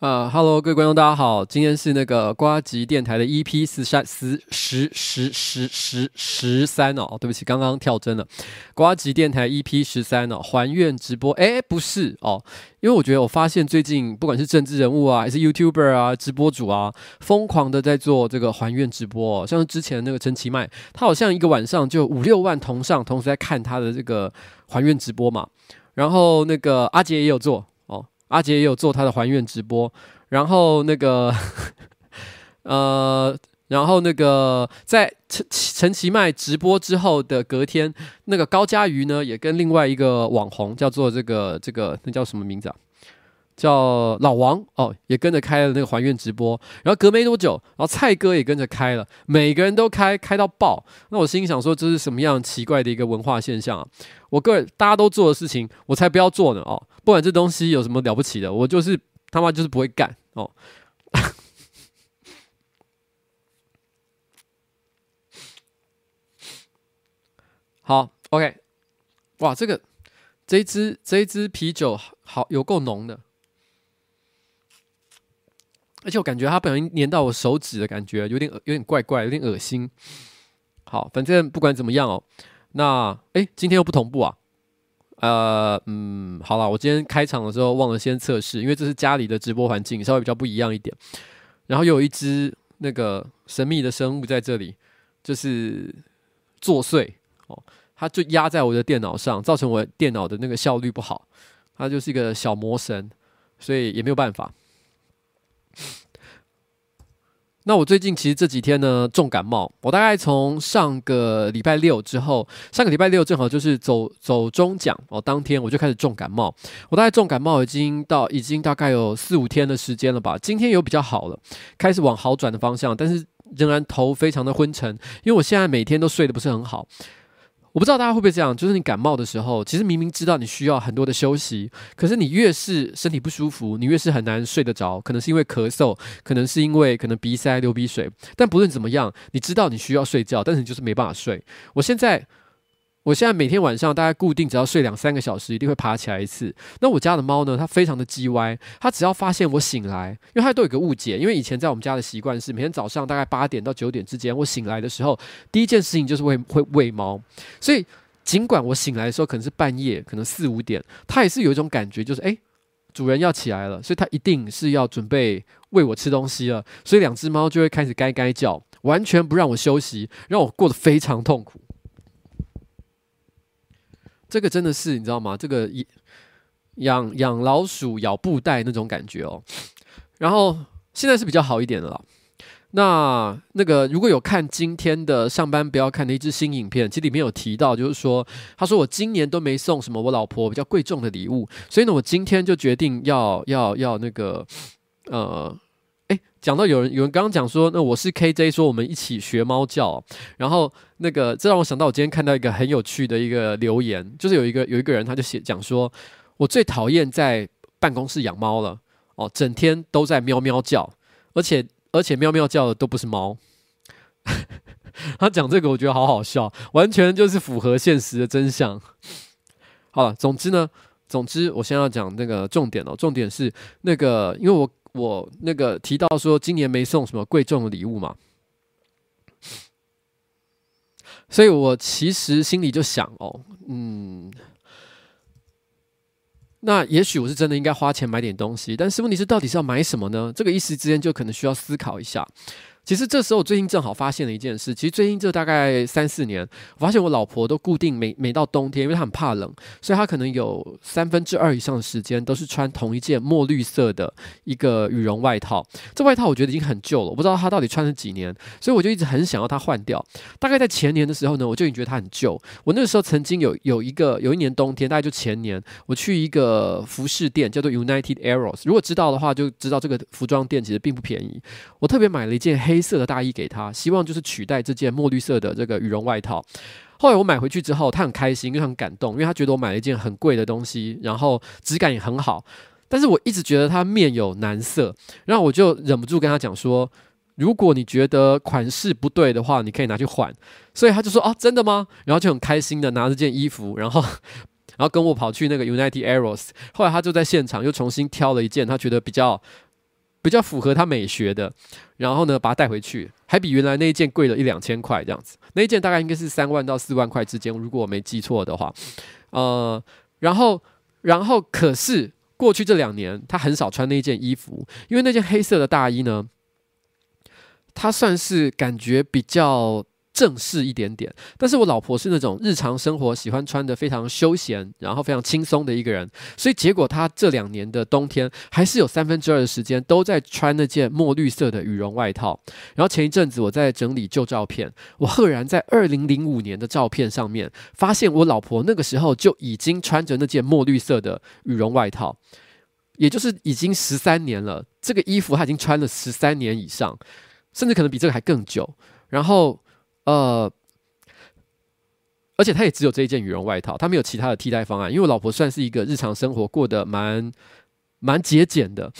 啊哈喽各位观众，大家好，今天是那个瓜吉电台的 EP 十三十十十十十十三哦，对不起，刚刚跳帧了。瓜吉电台 EP 十三哦，还愿直播，哎，不是哦，因为我觉得我发现最近不管是政治人物啊，还是 YouTuber 啊，直播主啊，疯狂的在做这个还愿直播，哦，像之前那个陈其迈，他好像一个晚上就五六万同上，同时在看他的这个还愿直播嘛，然后那个阿杰也有做。阿杰也有做他的还愿直播，然后那个，呃，然后那个在陈陈其迈直播之后的隔天，那个高佳瑜呢也跟另外一个网红叫做这个这个那叫什么名字啊？叫老王哦，也跟着开了那个还愿直播。然后隔没多久，然后蔡哥也跟着开了，每个人都开开到爆。那我心里想说，这是什么样奇怪的一个文化现象啊？我个人大家都做的事情，我才不要做呢哦。不管这东西有什么了不起的，我就是他妈就是不会干哦。好，OK，哇，这个这一支这一支啤酒好有够浓的，而且我感觉它不小心粘到我手指的感觉，有点有点怪怪，有点恶心。好，反正不管怎么样哦，那诶，今天又不同步啊。呃，嗯，好了，我今天开场的时候忘了先测试，因为这是家里的直播环境，稍微比较不一样一点。然后又有一只那个神秘的生物在这里，就是作祟哦，它就压在我的电脑上，造成我电脑的那个效率不好。它就是一个小魔神，所以也没有办法。那我最近其实这几天呢重感冒，我大概从上个礼拜六之后，上个礼拜六正好就是走走中奖哦，当天我就开始重感冒，我大概重感冒已经到已经大概有四五天的时间了吧，今天有比较好了，开始往好转的方向，但是仍然头非常的昏沉，因为我现在每天都睡得不是很好。我不知道大家会不会这样，就是你感冒的时候，其实明明知道你需要很多的休息，可是你越是身体不舒服，你越是很难睡得着。可能是因为咳嗽，可能是因为可能鼻塞、流鼻水。但不论怎么样，你知道你需要睡觉，但是你就是没办法睡。我现在。我现在每天晚上大概固定只要睡两三个小时，一定会爬起来一次。那我家的猫呢？它非常的叽歪，它只要发现我醒来，因为它都有个误解，因为以前在我们家的习惯是每天早上大概八点到九点之间，我醒来的时候，第一件事情就是会会喂猫。所以尽管我醒来的时候可能是半夜，可能四五点，它也是有一种感觉，就是诶，主人要起来了，所以它一定是要准备喂我吃东西了。所以两只猫就会开始该该叫，完全不让我休息，让我过得非常痛苦。这个真的是你知道吗？这个养养老鼠咬布袋那种感觉哦。然后现在是比较好一点的了。那那个如果有看今天的上班不要看的一支新影片，其实里面有提到，就是说他说我今年都没送什么我老婆比较贵重的礼物，所以呢，我今天就决定要要要那个呃。讲到有人有人刚刚讲说，那我是 KJ，说我们一起学猫叫，然后那个这让我想到，我今天看到一个很有趣的一个留言，就是有一个有一个人他就写讲说，我最讨厌在办公室养猫了，哦，整天都在喵喵叫，而且而且喵喵叫的都不是猫。他讲这个我觉得好好笑，完全就是符合现实的真相。好了，总之呢，总之我先要讲那个重点哦，重点是那个，因为我。我那个提到说，今年没送什么贵重的礼物嘛，所以我其实心里就想哦，嗯，那也许我是真的应该花钱买点东西，但是问题是到底是要买什么呢？这个一时之间就可能需要思考一下。其实这时候我最近正好发现了一件事。其实最近这大概三四年，我发现我老婆都固定每每到冬天，因为她很怕冷，所以她可能有三分之二以上的时间都是穿同一件墨绿色的一个羽绒外套。这外套我觉得已经很旧了，我不知道她到底穿了几年，所以我就一直很想要她换掉。大概在前年的时候呢，我就已经觉得它很旧。我那个时候曾经有有一个有一年冬天，大概就前年，我去一个服饰店叫做 United Arrows，如果知道的话就知道这个服装店其实并不便宜。我特别买了一件黑。黑色的大衣给他，希望就是取代这件墨绿色的这个羽绒外套。后来我买回去之后，他很开心，因为他很感动，因为他觉得我买了一件很贵的东西，然后质感也很好。但是我一直觉得他面有难色，然后我就忍不住跟他讲说：“如果你觉得款式不对的话，你可以拿去换。”所以他就说：“哦，真的吗？”然后就很开心的拿着件衣服，然后 然后跟我跑去那个 United Arrows。后来他就在现场又重新挑了一件他觉得比较。比较符合他美学的，然后呢把它带回去，还比原来那一件贵了一两千块这样子。那一件大概应该是三万到四万块之间，如果我没记错的话。呃，然后然后可是过去这两年他很少穿那件衣服，因为那件黑色的大衣呢，他算是感觉比较。正式一点点，但是我老婆是那种日常生活喜欢穿的非常休闲，然后非常轻松的一个人，所以结果她这两年的冬天还是有三分之二的时间都在穿那件墨绿色的羽绒外套。然后前一阵子我在整理旧照片，我赫然在二零零五年的照片上面发现我老婆那个时候就已经穿着那件墨绿色的羽绒外套，也就是已经十三年了。这个衣服她已经穿了十三年以上，甚至可能比这个还更久。然后。呃，而且他也只有这一件羽绒外套，他没有其他的替代方案。因为我老婆算是一个日常生活过得蛮蛮节俭的，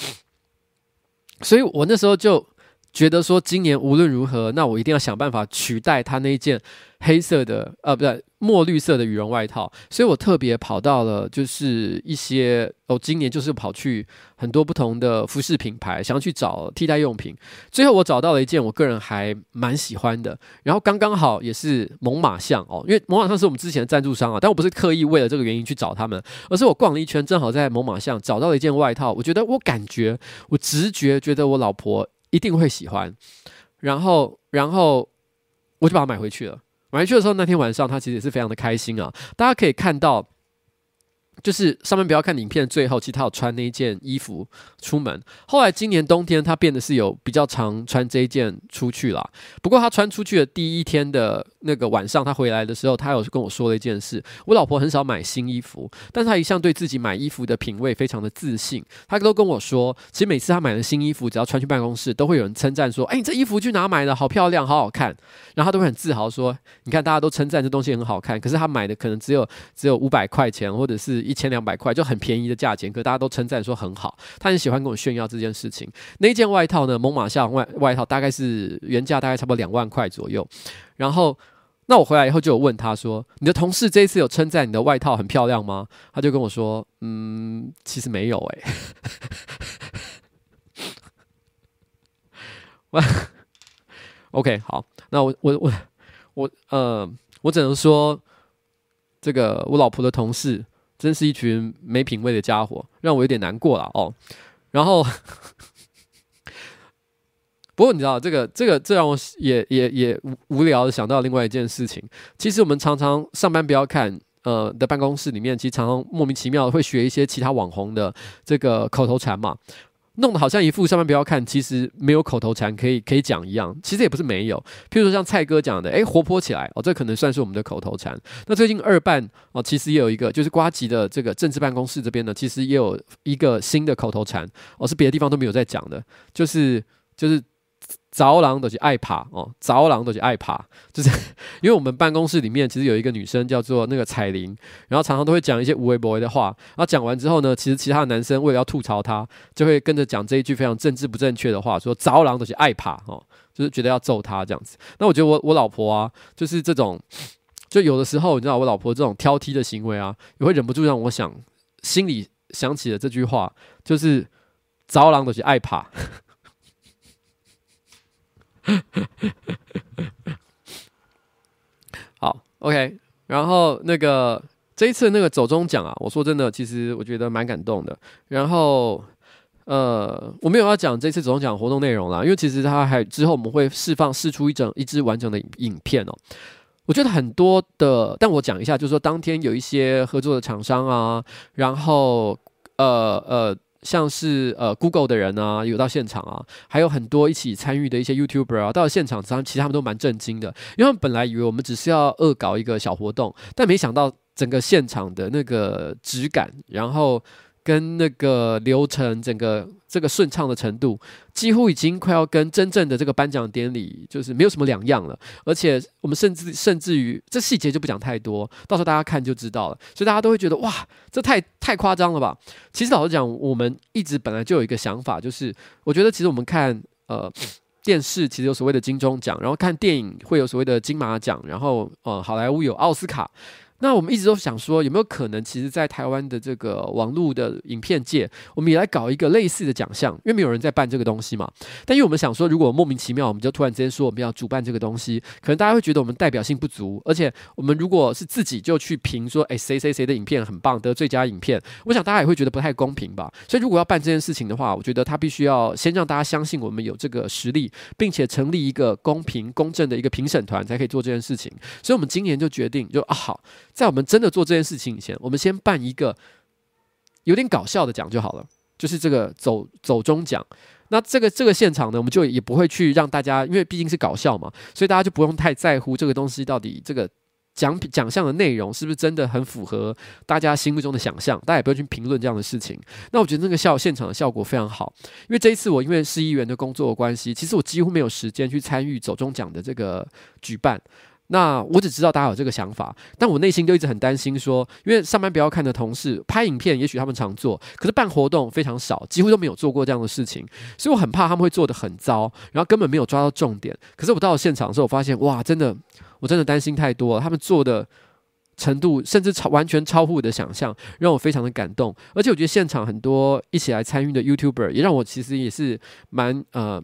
所以我那时候就觉得说，今年无论如何，那我一定要想办法取代他那一件黑色的，呃，不对。墨绿色的羽绒外套，所以我特别跑到了，就是一些哦，今年就是跑去很多不同的服饰品牌，想要去找替代用品。最后我找到了一件我个人还蛮喜欢的，然后刚刚好也是猛犸象哦，因为猛犸象是我们之前的赞助商啊，但我不是刻意为了这个原因去找他们，而是我逛了一圈，正好在猛犸象找到了一件外套，我觉得我感觉我直觉觉得我老婆一定会喜欢，然后然后我就把它买回去了。回去的时候，那天晚上他其实也是非常的开心啊！大家可以看到。就是上面不要看影片最后，其实他有穿那一件衣服出门。后来今年冬天，他变得是有比较常穿这一件出去了。不过他穿出去的第一天的那个晚上，他回来的时候，他有跟我说了一件事：我老婆很少买新衣服，但是他一向对自己买衣服的品味非常的自信。他都跟我说，其实每次他买了新衣服，只要穿去办公室，都会有人称赞说：“哎，你这衣服去哪买的？好漂亮，好好看。”然后他都会很自豪说：“你看，大家都称赞这东西很好看，可是他买的可能只有只有五百块钱，或者是。”一千两百块就很便宜的价钱，可大家都称赞说很好，他很喜欢跟我炫耀这件事情。那件外套呢，猛犸象外外套大概是原价大概差不多两万块左右。然后，那我回来以后就有问他说：“你的同事这一次有称赞你的外套很漂亮吗？”他就跟我说：“嗯，其实没有诶、欸。”OK，好，那我我我我呃，我只能说。这个我老婆的同事真是一群没品味的家伙，让我有点难过了哦。然后，不过你知道，这个这个这让我也也也无聊的想到另外一件事情。其实我们常常上班不要看呃的办公室里面，其实常常莫名其妙会学一些其他网红的这个口头禅嘛。弄得好像一副上班不要看，其实没有口头禅可以可以讲一样，其实也不是没有。譬如说像蔡哥讲的，诶，活泼起来哦，这可能算是我们的口头禅。那最近二办哦，其实也有一个，就是瓜吉的这个政治办公室这边呢，其实也有一个新的口头禅哦，是别的地方都没有在讲的，就是就是。早朗都是爱爬哦，早朗都是爱爬，就是因为我们办公室里面其实有一个女生叫做那个彩玲，然后常常都会讲一些无微不微的话，然后讲完之后呢，其实其他的男生为了要吐槽她，就会跟着讲这一句非常政治不正确的话，说早朗都是爱爬哦，就是觉得要揍她这样子。那我觉得我我老婆啊，就是这种，就有的时候你知道我老婆这种挑剔的行为啊，也会忍不住让我想，心里想起了这句话，就是早朗都是爱爬。好，OK，然后那个这一次那个走中奖啊，我说真的，其实我觉得蛮感动的。然后，呃，我没有要讲这次走中奖活动内容啦，因为其实他还之后我们会释放释出一整一支完整的影片哦。我觉得很多的，但我讲一下，就是说当天有一些合作的厂商啊，然后呃呃。像是呃，Google 的人啊，有到现场啊，还有很多一起参与的一些 YouTuber 啊，到了现场，他其实他们都蛮震惊的，因为他们本来以为我们只是要恶搞一个小活动，但没想到整个现场的那个质感，然后。跟那个流程，整个这个顺畅的程度，几乎已经快要跟真正的这个颁奖典礼就是没有什么两样了。而且我们甚至甚至于这细节就不讲太多，到时候大家看就知道了。所以大家都会觉得哇，这太太夸张了吧？其实老实讲，我们一直本来就有一个想法，就是我觉得其实我们看呃电视，其实有所谓的金钟奖，然后看电影会有所谓的金马奖，然后呃好莱坞有奥斯卡。那我们一直都想说，有没有可能，其实，在台湾的这个网络的影片界，我们也来搞一个类似的奖项，因为没有人在办这个东西嘛。但因为我们想说，如果莫名其妙，我们就突然之间说我们要主办这个东西，可能大家会觉得我们代表性不足，而且我们如果是自己就去评说，哎，谁谁谁的影片很棒，得最佳影片，我想大家也会觉得不太公平吧。所以，如果要办这件事情的话，我觉得他必须要先让大家相信我们有这个实力，并且成立一个公平公正的一个评审团，才可以做这件事情。所以我们今年就决定，就啊好。在我们真的做这件事情以前，我们先办一个有点搞笑的奖就好了，就是这个走走中奖。那这个这个现场呢，我们就也不会去让大家，因为毕竟是搞笑嘛，所以大家就不用太在乎这个东西到底这个奖品奖项的内容是不是真的很符合大家心目中的想象，大家也不要去评论这样的事情。那我觉得那个效现场的效果非常好，因为这一次我因为市议员的工作关系，其实我几乎没有时间去参与走中奖的这个举办。那我只知道大家有这个想法，但我内心就一直很担心说，因为上班不要看的同事拍影片，也许他们常做，可是办活动非常少，几乎都没有做过这样的事情，所以我很怕他们会做得很糟，然后根本没有抓到重点。可是我到了现场的时候，我发现哇，真的，我真的担心太多了，他们做的程度甚至超完全超乎我的想象，让我非常的感动。而且我觉得现场很多一起来参与的 YouTuber 也让我其实也是蛮呃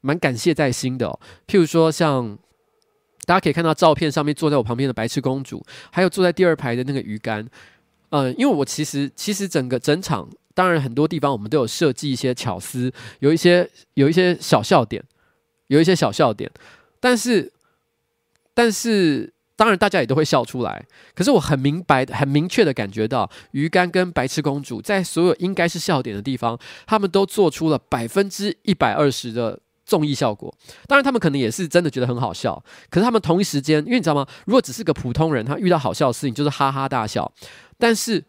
蛮感谢在心的，譬如说像。大家可以看到照片上面坐在我旁边的白痴公主，还有坐在第二排的那个鱼竿。嗯、因为我其实其实整个整场，当然很多地方我们都有设计一些巧思，有一些有一些小笑点，有一些小笑点。但是但是当然大家也都会笑出来。可是我很明白、很明确的感觉到，鱼竿跟白痴公主在所有应该是笑点的地方，他们都做出了百分之一百二十的。综艺效果，当然他们可能也是真的觉得很好笑，可是他们同一时间，因为你知道吗？如果只是个普通人，他遇到好笑的事情就是哈哈大笑，但是，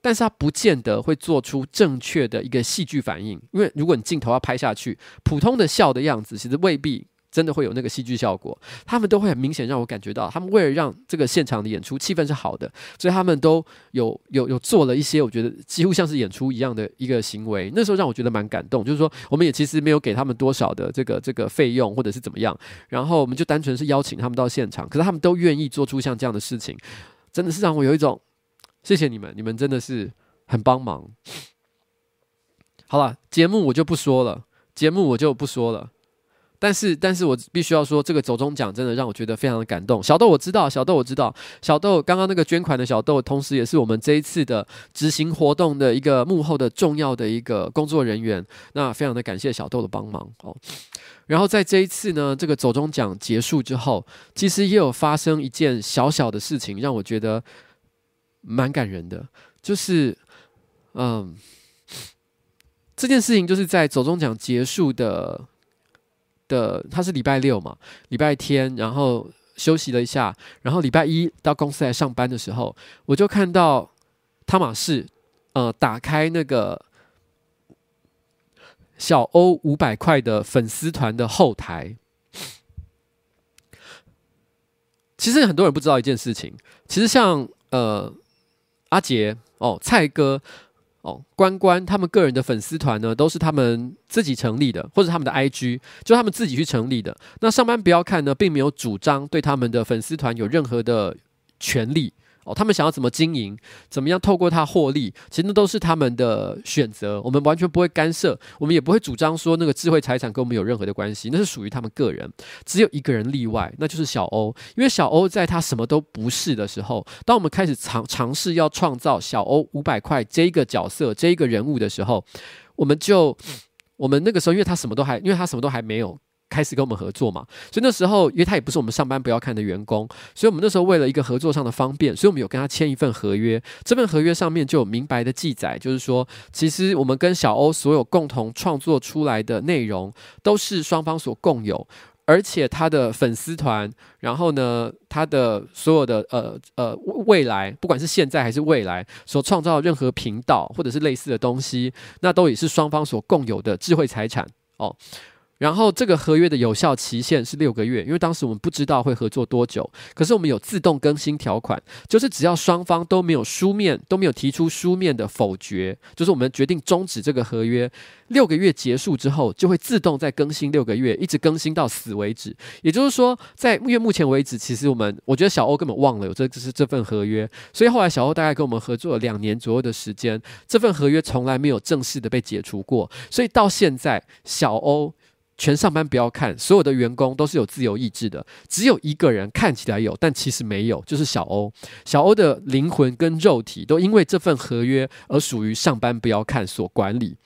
但是他不见得会做出正确的一个戏剧反应，因为如果你镜头要拍下去，普通的笑的样子其实未必。真的会有那个戏剧效果，他们都会很明显让我感觉到，他们为了让这个现场的演出气氛是好的，所以他们都有有有做了一些我觉得几乎像是演出一样的一个行为。那时候让我觉得蛮感动，就是说我们也其实没有给他们多少的这个这个费用或者是怎么样，然后我们就单纯是邀请他们到现场，可是他们都愿意做出像这样的事情，真的是让我有一种谢谢你们，你们真的是很帮忙。好了，节目我就不说了，节目我就不说了。但是，但是我必须要说，这个走中奖真的让我觉得非常的感动。小豆我知道，小豆我知道，小豆刚刚那个捐款的小豆，同时也是我们这一次的执行活动的一个幕后的重要的一个工作人员。那非常的感谢小豆的帮忙哦。然后在这一次呢，这个走中奖结束之后，其实也有发生一件小小的事情，让我觉得蛮感人的，就是嗯，这件事情就是在走中奖结束的。的他是礼拜六嘛，礼拜天，然后休息了一下，然后礼拜一到公司来上班的时候，我就看到汤玛士，呃，打开那个小欧五百块的粉丝团的后台。其实很多人不知道一件事情，其实像呃阿杰哦，蔡哥。哦，关关他们个人的粉丝团呢，都是他们自己成立的，或者他们的 IG，就他们自己去成立的。那上班不要看呢，并没有主张对他们的粉丝团有任何的权利。哦，他们想要怎么经营，怎么样透过它获利，其实那都是他们的选择，我们完全不会干涉，我们也不会主张说那个智慧财产跟我们有任何的关系，那是属于他们个人。只有一个人例外，那就是小欧，因为小欧在他什么都不是的时候，当我们开始尝尝试要创造小欧五百块这一个角色、这一个人物的时候，我们就，我们那个时候，因为他什么都还，因为他什么都还没有。开始跟我们合作嘛，所以那时候，因为他也不是我们上班不要看的员工，所以我们那时候为了一个合作上的方便，所以我们有跟他签一份合约。这份合约上面就有明白的记载，就是说，其实我们跟小欧所有共同创作出来的内容都是双方所共有，而且他的粉丝团，然后呢，他的所有的呃呃未来，不管是现在还是未来所创造的任何频道或者是类似的东西，那都也是双方所共有的智慧财产哦。然后这个合约的有效期限是六个月，因为当时我们不知道会合作多久。可是我们有自动更新条款，就是只要双方都没有书面都没有提出书面的否决，就是我们决定终止这个合约，六个月结束之后就会自动再更新六个月，一直更新到死为止。也就是说，在因为目前为止，其实我们我觉得小欧根本忘了有这就是这份合约，所以后来小欧大概跟我们合作了两年左右的时间，这份合约从来没有正式的被解除过，所以到现在小欧。全上班不要看，所有的员工都是有自由意志的，只有一个人看起来有，但其实没有，就是小欧。小欧的灵魂跟肉体都因为这份合约而属于上班不要看所管理。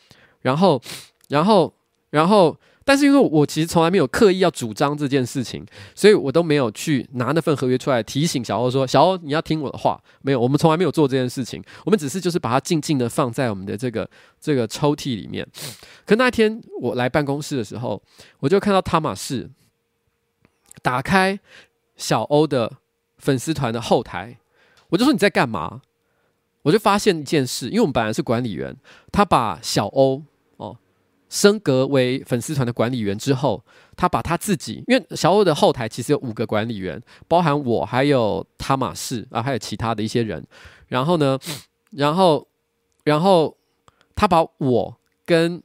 然后，然后，然后。但是因为我其实从来没有刻意要主张这件事情，所以我都没有去拿那份合约出来提醒小欧说：“小欧，你要听我的话。”没有，我们从来没有做这件事情。我们只是就是把它静静的放在我们的这个这个抽屉里面。可那天我来办公室的时候，我就看到汤马士打开小欧的粉丝团的后台，我就说：“你在干嘛？”我就发现一件事，因为我们本来是管理员，他把小欧。升格为粉丝团的管理员之后，他把他自己，因为小欧的后台其实有五个管理员，包含我，还有汤玛士啊，还有其他的一些人。然后呢，然后，然后他把我跟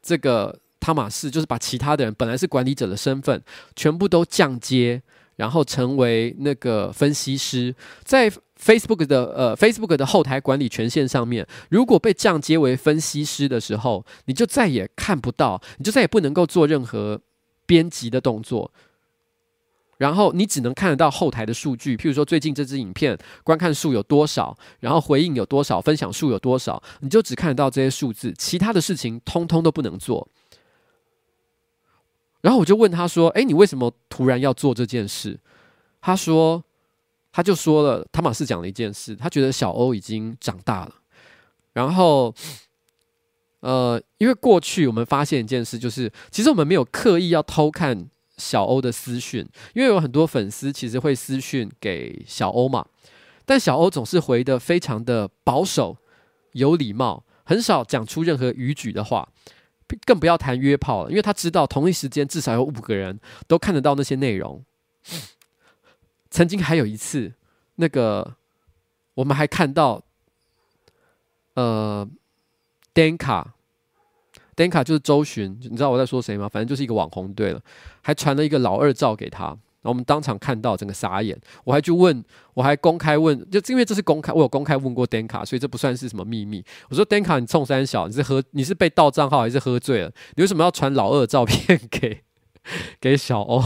这个汤玛士，就是把其他的人本来是管理者的身份，全部都降阶，然后成为那个分析师，在。Facebook 的呃，Facebook 的后台管理权限上面，如果被降阶为分析师的时候，你就再也看不到，你就再也不能够做任何编辑的动作，然后你只能看得到后台的数据，譬如说最近这支影片观看数有多少，然后回应有多少，分享数有多少，你就只看得到这些数字，其他的事情通通都不能做。然后我就问他说：“诶，你为什么突然要做这件事？”他说。他就说了，汤玛士讲了一件事，他觉得小欧已经长大了。然后，呃，因为过去我们发现一件事，就是其实我们没有刻意要偷看小欧的私讯，因为有很多粉丝其实会私讯给小欧嘛，但小欧总是回得非常的保守、有礼貌，很少讲出任何逾矩的话，更不要谈约炮了，因为他知道同一时间至少有五个人都看得到那些内容。曾经还有一次，那个我们还看到，呃，Danka，Danka 就是周巡，你知道我在说谁吗？反正就是一个网红，对了，还传了一个老二照给他，然后我们当场看到，整个傻眼。我还去问，我还公开问，就因为这是公开，我有公开问过 Danka，所以这不算是什么秘密。我说 Danka，你冲三小，你是喝，你是被盗账号还是喝醉了？你为什么要传老二照片给 给小欧？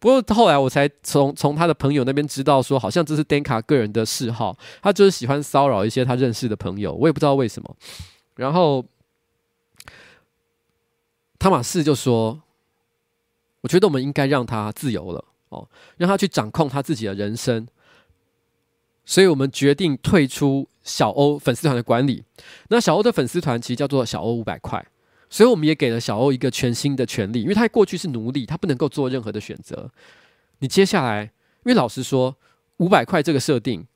不过后来我才从从他的朋友那边知道说，好像这是 Danka 个人的嗜好，他就是喜欢骚扰一些他认识的朋友，我也不知道为什么。然后汤马士就说：“我觉得我们应该让他自由了哦，让他去掌控他自己的人生。”所以我们决定退出小欧粉丝团的管理。那小欧的粉丝团其实叫做小欧五百块。所以我们也给了小欧一个全新的权利，因为他过去是奴隶，他不能够做任何的选择。你接下来，因为老实说，五百块这个设定，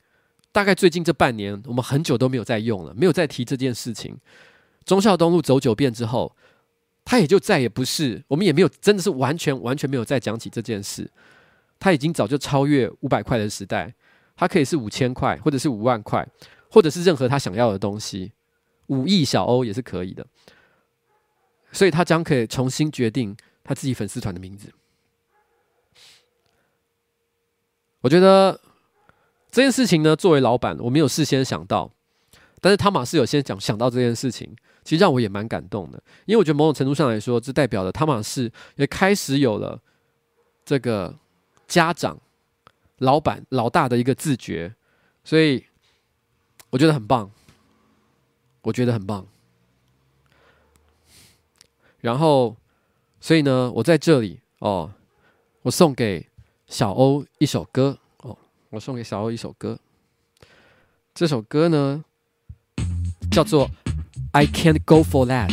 大概最近这半年，我们很久都没有再用了，没有再提这件事情。忠孝东路走九遍之后，他也就再也不是，我们也没有真的是完全完全没有再讲起这件事。他已经早就超越五百块的时代，他可以是五千块，或者是五万块，或者是任何他想要的东西，五亿小欧也是可以的。所以他将可以重新决定他自己粉丝团的名字。我觉得这件事情呢，作为老板，我没有事先想到，但是汤玛士有先讲想到这件事情，其实让我也蛮感动的，因为我觉得某种程度上来说，这代表了汤玛士也开始有了这个家长、老板、老大的一个自觉，所以我觉得很棒，我觉得很棒。然后，所以呢，我在这里哦，我送给小欧一首歌哦，我送给小欧一首歌。这首歌呢，叫做《I Can't Go For That》。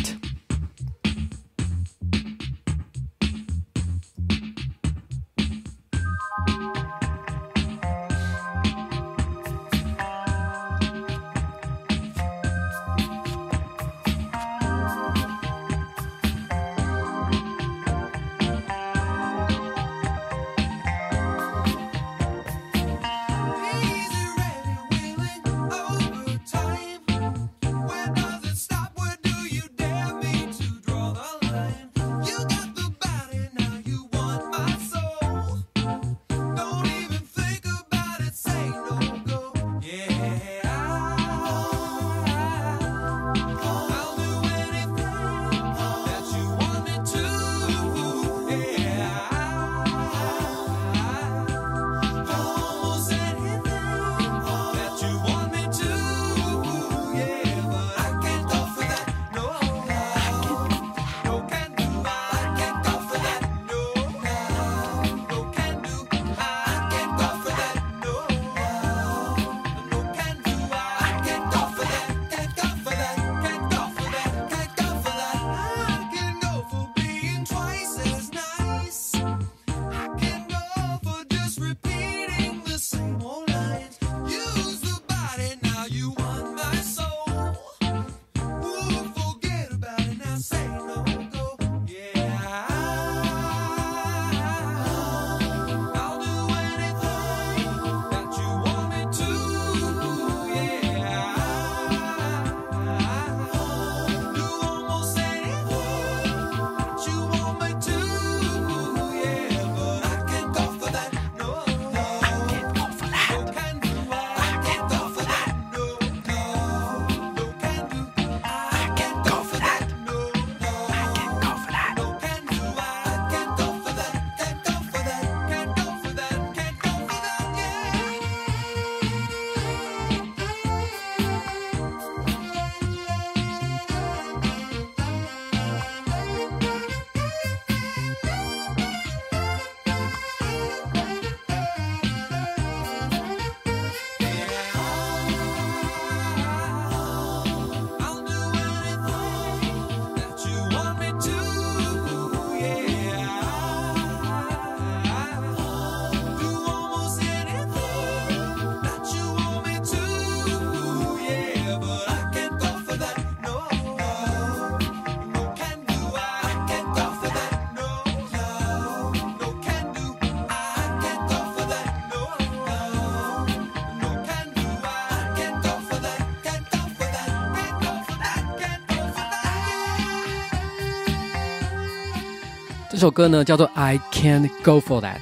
这首歌呢叫做《I Can't Go For That》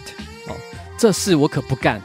哦，这事我可不干。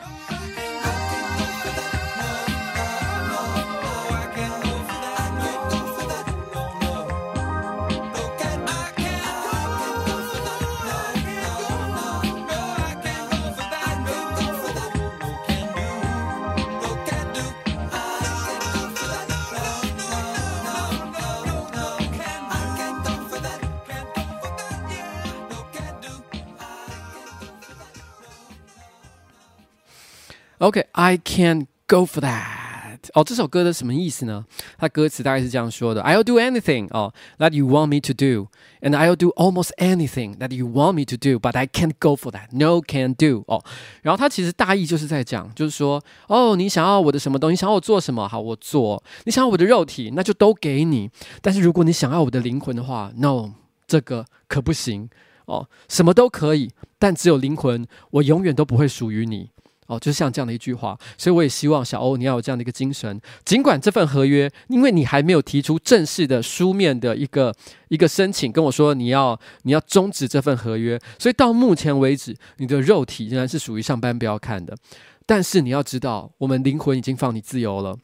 OK，I can't go for that。哦，这首歌的什么意思呢？它歌词大概是这样说的：I'll do anything 哦，that you want me to do，and I'll do almost anything that you want me to do，but I can't go for that。No can do 哦。然后它其实大意就是在讲，就是说，哦，你想要我的什么东西？想要我做什么？好，我做。你想要我的肉体，那就都给你。但是如果你想要我的灵魂的话，No，这个可不行哦。什么都可以，但只有灵魂，我永远都不会属于你。哦，就像这样的一句话，所以我也希望小欧你要有这样的一个精神。尽管这份合约，因为你还没有提出正式的书面的一个一个申请，跟我说你要你要终止这份合约，所以到目前为止，你的肉体仍然是属于上班不要看的。但是你要知道，我们灵魂已经放你自由了。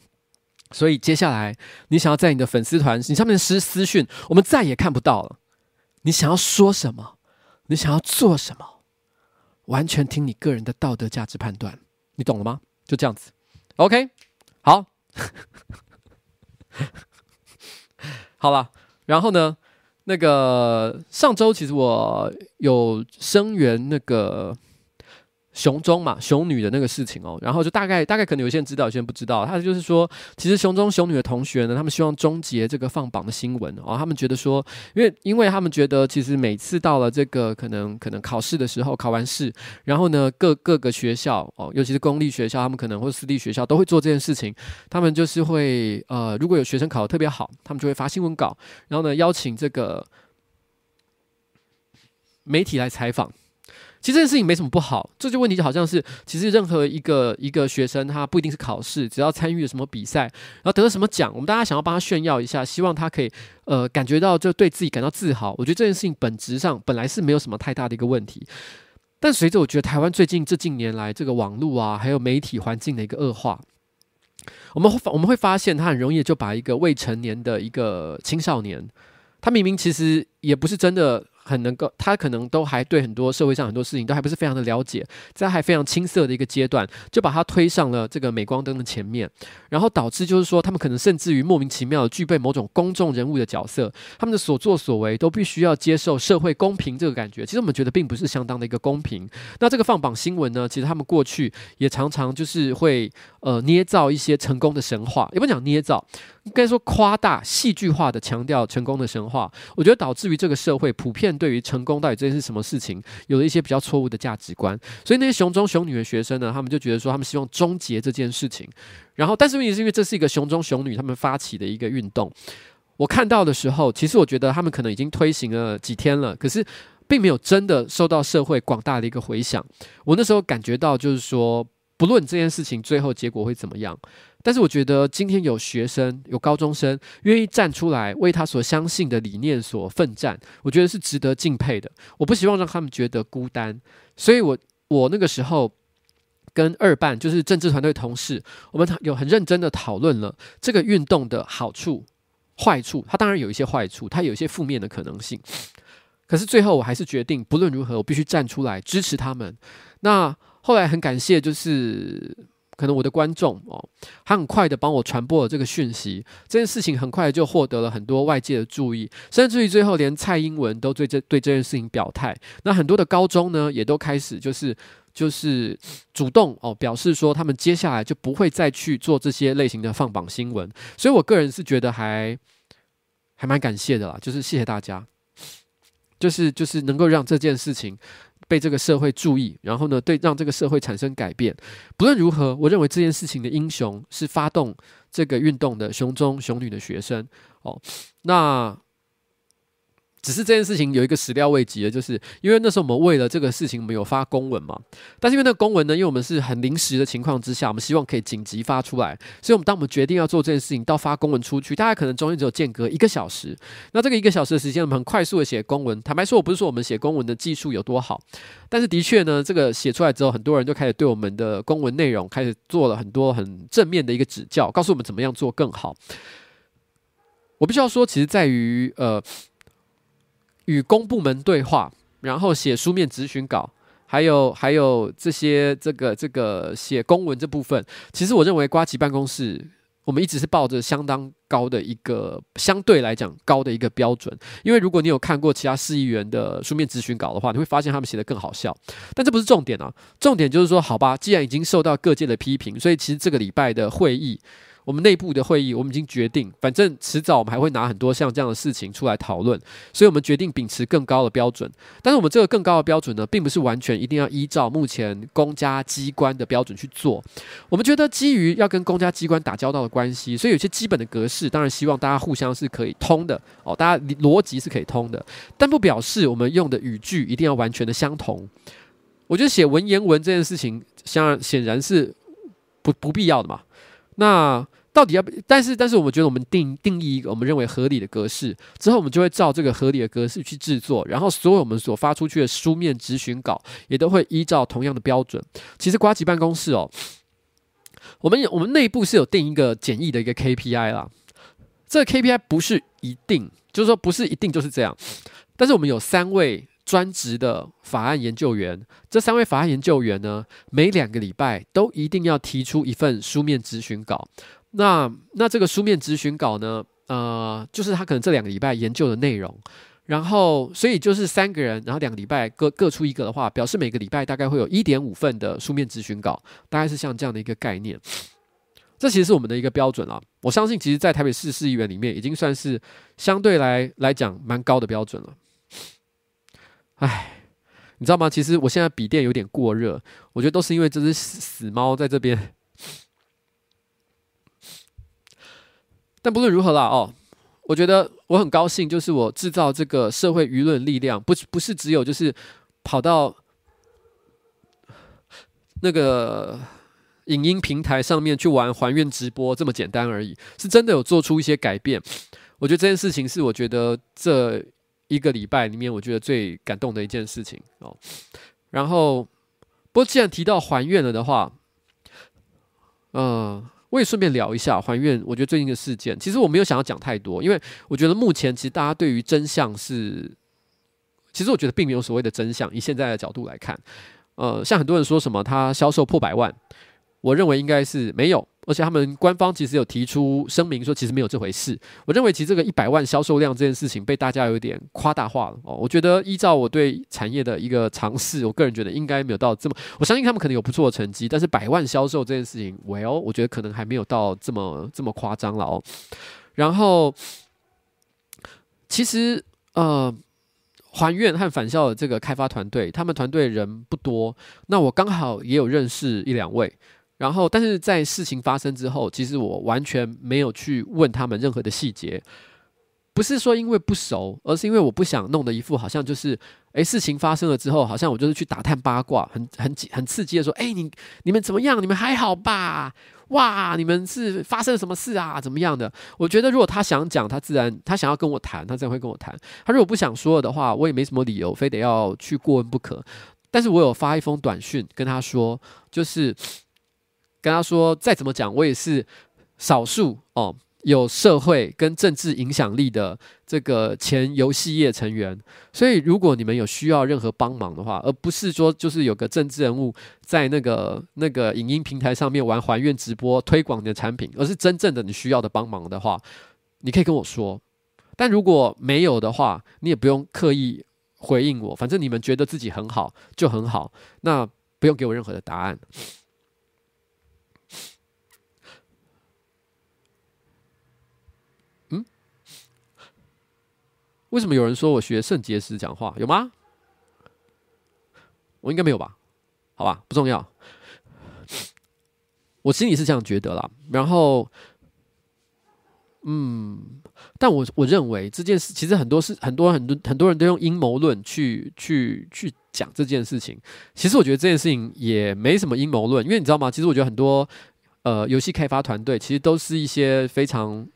所以接下来，你想要在你的粉丝团，你上面私私讯，我们再也看不到了。你想要说什么？你想要做什么？完全听你个人的道德价值判断，你懂了吗？就这样子，OK，好，好了，然后呢，那个上周其实我有声援那个。熊中嘛，熊女的那个事情哦，然后就大概大概可能有些人知道，有些人不知道。他就是说，其实熊中熊女的同学呢，他们希望终结这个放榜的新闻哦。他们觉得说，因为因为他们觉得，其实每次到了这个可能可能考试的时候，考完试，然后呢，各各个学校哦，尤其是公立学校，他们可能或私立学校都会做这件事情。他们就是会呃，如果有学生考得特别好，他们就会发新闻稿，然后呢，邀请这个媒体来采访。其实这件事情没什么不好，这就问题就好像是，其实任何一个一个学生，他不一定是考试，只要参与了什么比赛，然后得了什么奖，我们大家想要帮他炫耀一下，希望他可以呃感觉到就对自己感到自豪。我觉得这件事情本质上本来是没有什么太大的一个问题，但随着我觉得台湾最近这近年来这个网络啊，还有媒体环境的一个恶化，我们会我们会发现他很容易就把一个未成年的一个青少年，他明明其实也不是真的。很能够，他可能都还对很多社会上很多事情都还不是非常的了解，在还非常青涩的一个阶段，就把他推上了这个镁光灯的前面，然后导致就是说，他们可能甚至于莫名其妙的具备某种公众人物的角色，他们的所作所为都必须要接受社会公平这个感觉。其实我们觉得并不是相当的一个公平。那这个放榜新闻呢，其实他们过去也常常就是会呃捏造一些成功的神话，也不讲捏造。应该说夸大、戏剧化的强调成功的神话，我觉得导致于这个社会普遍对于成功到底这是什么事情，有了一些比较错误的价值观。所以那些雄中雄女的学生呢，他们就觉得说，他们希望终结这件事情。然后，但是问题是因为这是一个雄中雄女他们发起的一个运动，我看到的时候，其实我觉得他们可能已经推行了几天了，可是并没有真的受到社会广大的一个回响。我那时候感觉到就是说，不论这件事情最后结果会怎么样。但是我觉得今天有学生、有高中生愿意站出来为他所相信的理念所奋战，我觉得是值得敬佩的。我不希望让他们觉得孤单，所以我我那个时候跟二办就是政治团队同事，我们有很认真的讨论了这个运动的好处、坏处。它当然有一些坏处，它有一些负面的可能性。可是最后我还是决定，不论如何，我必须站出来支持他们。那后来很感谢，就是。可能我的观众哦，他很快的帮我传播了这个讯息，这件事情很快就获得了很多外界的注意，甚至于最后连蔡英文都对这对这件事情表态。那很多的高中呢，也都开始就是就是主动哦表示说，他们接下来就不会再去做这些类型的放榜新闻。所以我个人是觉得还还蛮感谢的啦，就是谢谢大家，就是就是能够让这件事情。被这个社会注意，然后呢，对，让这个社会产生改变。不论如何，我认为这件事情的英雄是发动这个运动的熊中熊女的学生。哦，那只是这件事情有一个始料未及的，就是因为那时候我们为了这个事情，我们有发公文嘛。但是因为那个公文呢，因为我们是很临时的情况之下，我们希望可以紧急发出来，所以我们当我们决定要做这件事情，到发公文出去，大概可能中间只有间隔一个小时。那这个一个小时的时间，我们很快速的写公文。坦白说，我不是说我们写公文的技术有多好，但是的确呢，这个写出来之后，很多人就开始对我们的公文内容开始做了很多很正面的一个指教，告诉我们怎么样做更好。我必须要说，其实在于呃。与公部门对话，然后写书面质询稿，还有还有这些这个这个写公文这部分，其实我认为瓜吉办公室，我们一直是抱着相当高的一个相对来讲高的一个标准。因为如果你有看过其他市议员的书面质询稿的话，你会发现他们写得更好笑。但这不是重点啊，重点就是说，好吧，既然已经受到各界的批评，所以其实这个礼拜的会议。我们内部的会议，我们已经决定，反正迟早我们还会拿很多像这样的事情出来讨论，所以我们决定秉持更高的标准。但是我们这个更高的标准呢，并不是完全一定要依照目前公家机关的标准去做。我们觉得基于要跟公家机关打交道的关系，所以有些基本的格式，当然希望大家互相是可以通的哦，大家逻辑是可以通的，但不表示我们用的语句一定要完全的相同。我觉得写文言文这件事情，像显然是不不必要的嘛。那到底要？但是，但是，我们觉得我们定定义一个我们认为合理的格式之后，我们就会照这个合理的格式去制作，然后所有我们所发出去的书面质询稿也都会依照同样的标准。其实，瓜吉办公室哦，我们我们内部是有定一个简易的一个 KPI 啦。这个 KPI 不是一定，就是说不是一定就是这样。但是我们有三位。专职的法案研究员，这三位法案研究员呢，每两个礼拜都一定要提出一份书面质询稿。那那这个书面质询稿呢，呃，就是他可能这两个礼拜研究的内容。然后，所以就是三个人，然后两个礼拜各各出一个的话，表示每个礼拜大概会有一点五份的书面质询稿，大概是像这样的一个概念。这其实是我们的一个标准了。我相信，其实，在台北市市议员里面，已经算是相对来来讲蛮高的标准了。唉，你知道吗？其实我现在笔电有点过热，我觉得都是因为这只死猫在这边。但不论如何啦，哦，我觉得我很高兴，就是我制造这个社会舆论力量，不不是只有就是跑到那个影音平台上面去玩还愿直播这么简单而已，是真的有做出一些改变。我觉得这件事情是我觉得这。一个礼拜里面，我觉得最感动的一件事情哦。然后，不过既然提到还愿了的话，嗯、我也顺便聊一下还愿。我觉得最近的事件，其实我没有想要讲太多，因为我觉得目前其实大家对于真相是，其实我觉得并没有所谓的真相。以现在的角度来看，呃，像很多人说什么他销售破百万，我认为应该是没有。而且他们官方其实有提出声明说，其实没有这回事。我认为其实这个一百万销售量这件事情被大家有点夸大化了哦。我觉得依照我对产业的一个尝试，我个人觉得应该没有到这么。我相信他们可能有不错的成绩，但是百万销售这件事情，well，我觉得可能还没有到这么这么夸张了哦。然后，其实呃，还愿和返校的这个开发团队，他们团队人不多，那我刚好也有认识一两位。然后，但是在事情发生之后，其实我完全没有去问他们任何的细节，不是说因为不熟，而是因为我不想弄得一副好像就是，诶，事情发生了之后，好像我就是去打探八卦，很很很刺激的说，诶，你你们怎么样？你们还好吧？哇，你们是发生了什么事啊？怎么样的？我觉得如果他想讲，他自然他想要跟我谈，他自然会跟我谈。他如果不想说的话，我也没什么理由非得要去过问不可。但是我有发一封短讯跟他说，就是。跟他说，再怎么讲，我也是少数哦，有社会跟政治影响力的这个前游戏业成员。所以，如果你们有需要任何帮忙的话，而不是说就是有个政治人物在那个那个影音平台上面玩还愿直播推广你的产品，而是真正的你需要的帮忙的话，你可以跟我说。但如果没有的话，你也不用刻意回应我，反正你们觉得自己很好就很好，那不用给我任何的答案。为什么有人说我学圣结石讲话？有吗？我应该没有吧？好吧，不重要。我心里是这样觉得啦。然后，嗯，但我我认为这件事其实很多事很多很多很多人都用阴谋论去去去讲这件事情。其实我觉得这件事情也没什么阴谋论，因为你知道吗？其实我觉得很多呃游戏开发团队其实都是一些非常。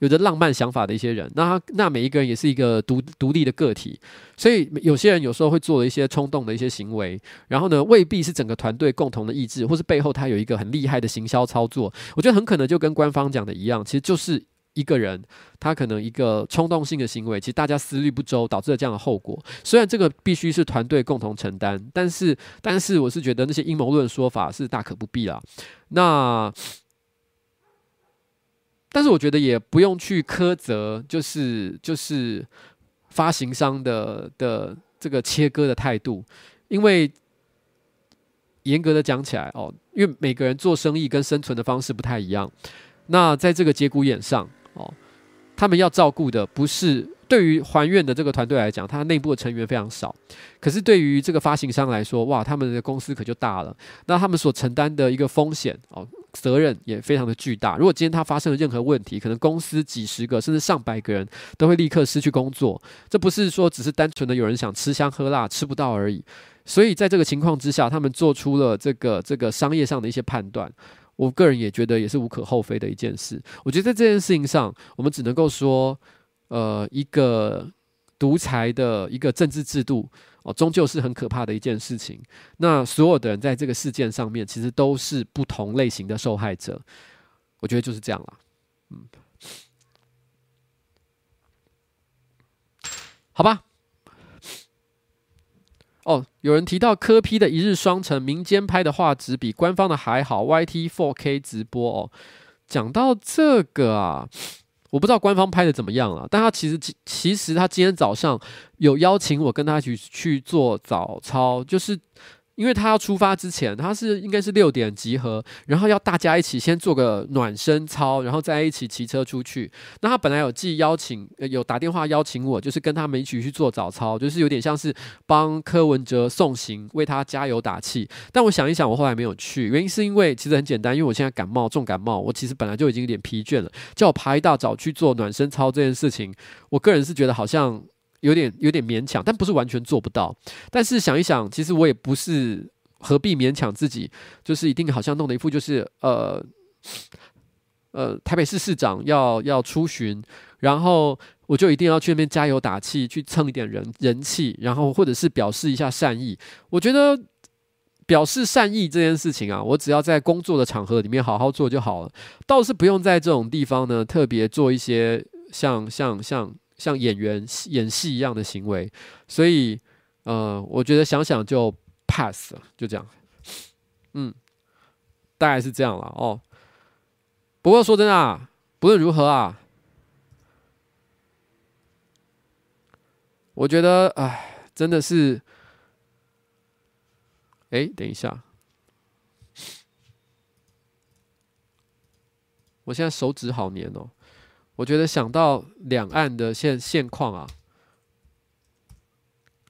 有着浪漫想法的一些人，那他那每一个人也是一个独独立的个体，所以有些人有时候会做了一些冲动的一些行为，然后呢，未必是整个团队共同的意志，或是背后他有一个很厉害的行销操作。我觉得很可能就跟官方讲的一样，其实就是一个人他可能一个冲动性的行为，其实大家思虑不周导致了这样的后果。虽然这个必须是团队共同承担，但是但是我是觉得那些阴谋论说法是大可不必啦。那。但是我觉得也不用去苛责，就是就是发行商的的这个切割的态度，因为严格的讲起来哦，因为每个人做生意跟生存的方式不太一样。那在这个节骨眼上哦，他们要照顾的不是对于还愿的这个团队来讲，他内部的成员非常少，可是对于这个发行商来说，哇，他们的公司可就大了，那他们所承担的一个风险哦。责任也非常的巨大。如果今天他发生了任何问题，可能公司几十个甚至上百个人都会立刻失去工作。这不是说只是单纯的有人想吃香喝辣吃不到而已。所以在这个情况之下，他们做出了这个这个商业上的一些判断。我个人也觉得也是无可厚非的一件事。我觉得在这件事情上，我们只能够说，呃，一个独裁的一个政治制度。哦，终究是很可怕的一件事情。那所有的人在这个事件上面，其实都是不同类型的受害者。我觉得就是这样了。嗯，好吧。哦，有人提到柯 P 的一日双城，民间拍的画质比官方的还好，YT 4K 直播哦。讲到这个啊。我不知道官方拍的怎么样了，但他其实其实他今天早上有邀请我跟他一起去做早操，就是。因为他要出发之前，他是应该是六点集合，然后要大家一起先做个暖身操，然后再一起骑车出去。那他本来有寄邀请，有打电话邀请我，就是跟他们一起去做早操，就是有点像是帮柯文哲送行，为他加油打气。但我想一想，我后来没有去，原因是因为其实很简单，因为我现在感冒，重感冒，我其实本来就已经有点疲倦了，叫我爬一大早去做暖身操这件事情，我个人是觉得好像。有点有点勉强，但不是完全做不到。但是想一想，其实我也不是何必勉强自己，就是一定好像弄得一副就是呃呃台北市市长要要出巡，然后我就一定要去那边加油打气，去蹭一点人人气，然后或者是表示一下善意。我觉得表示善意这件事情啊，我只要在工作的场合里面好好做就好了，倒是不用在这种地方呢特别做一些像像像。像演员演戏一样的行为，所以，呃，我觉得想想就 pass 了，就这样，嗯，大概是这样了哦。不过说真的啊，不论如何啊，我觉得，哎，真的是，哎，等一下，我现在手指好黏哦。我觉得想到两岸的现现况啊，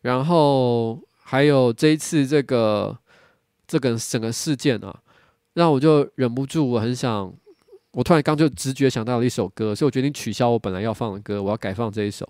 然后还有这一次这个这个整个事件啊，让我就忍不住，我很想，我突然刚就直觉想到了一首歌，所以我决定取消我本来要放的歌，我要改放这一首。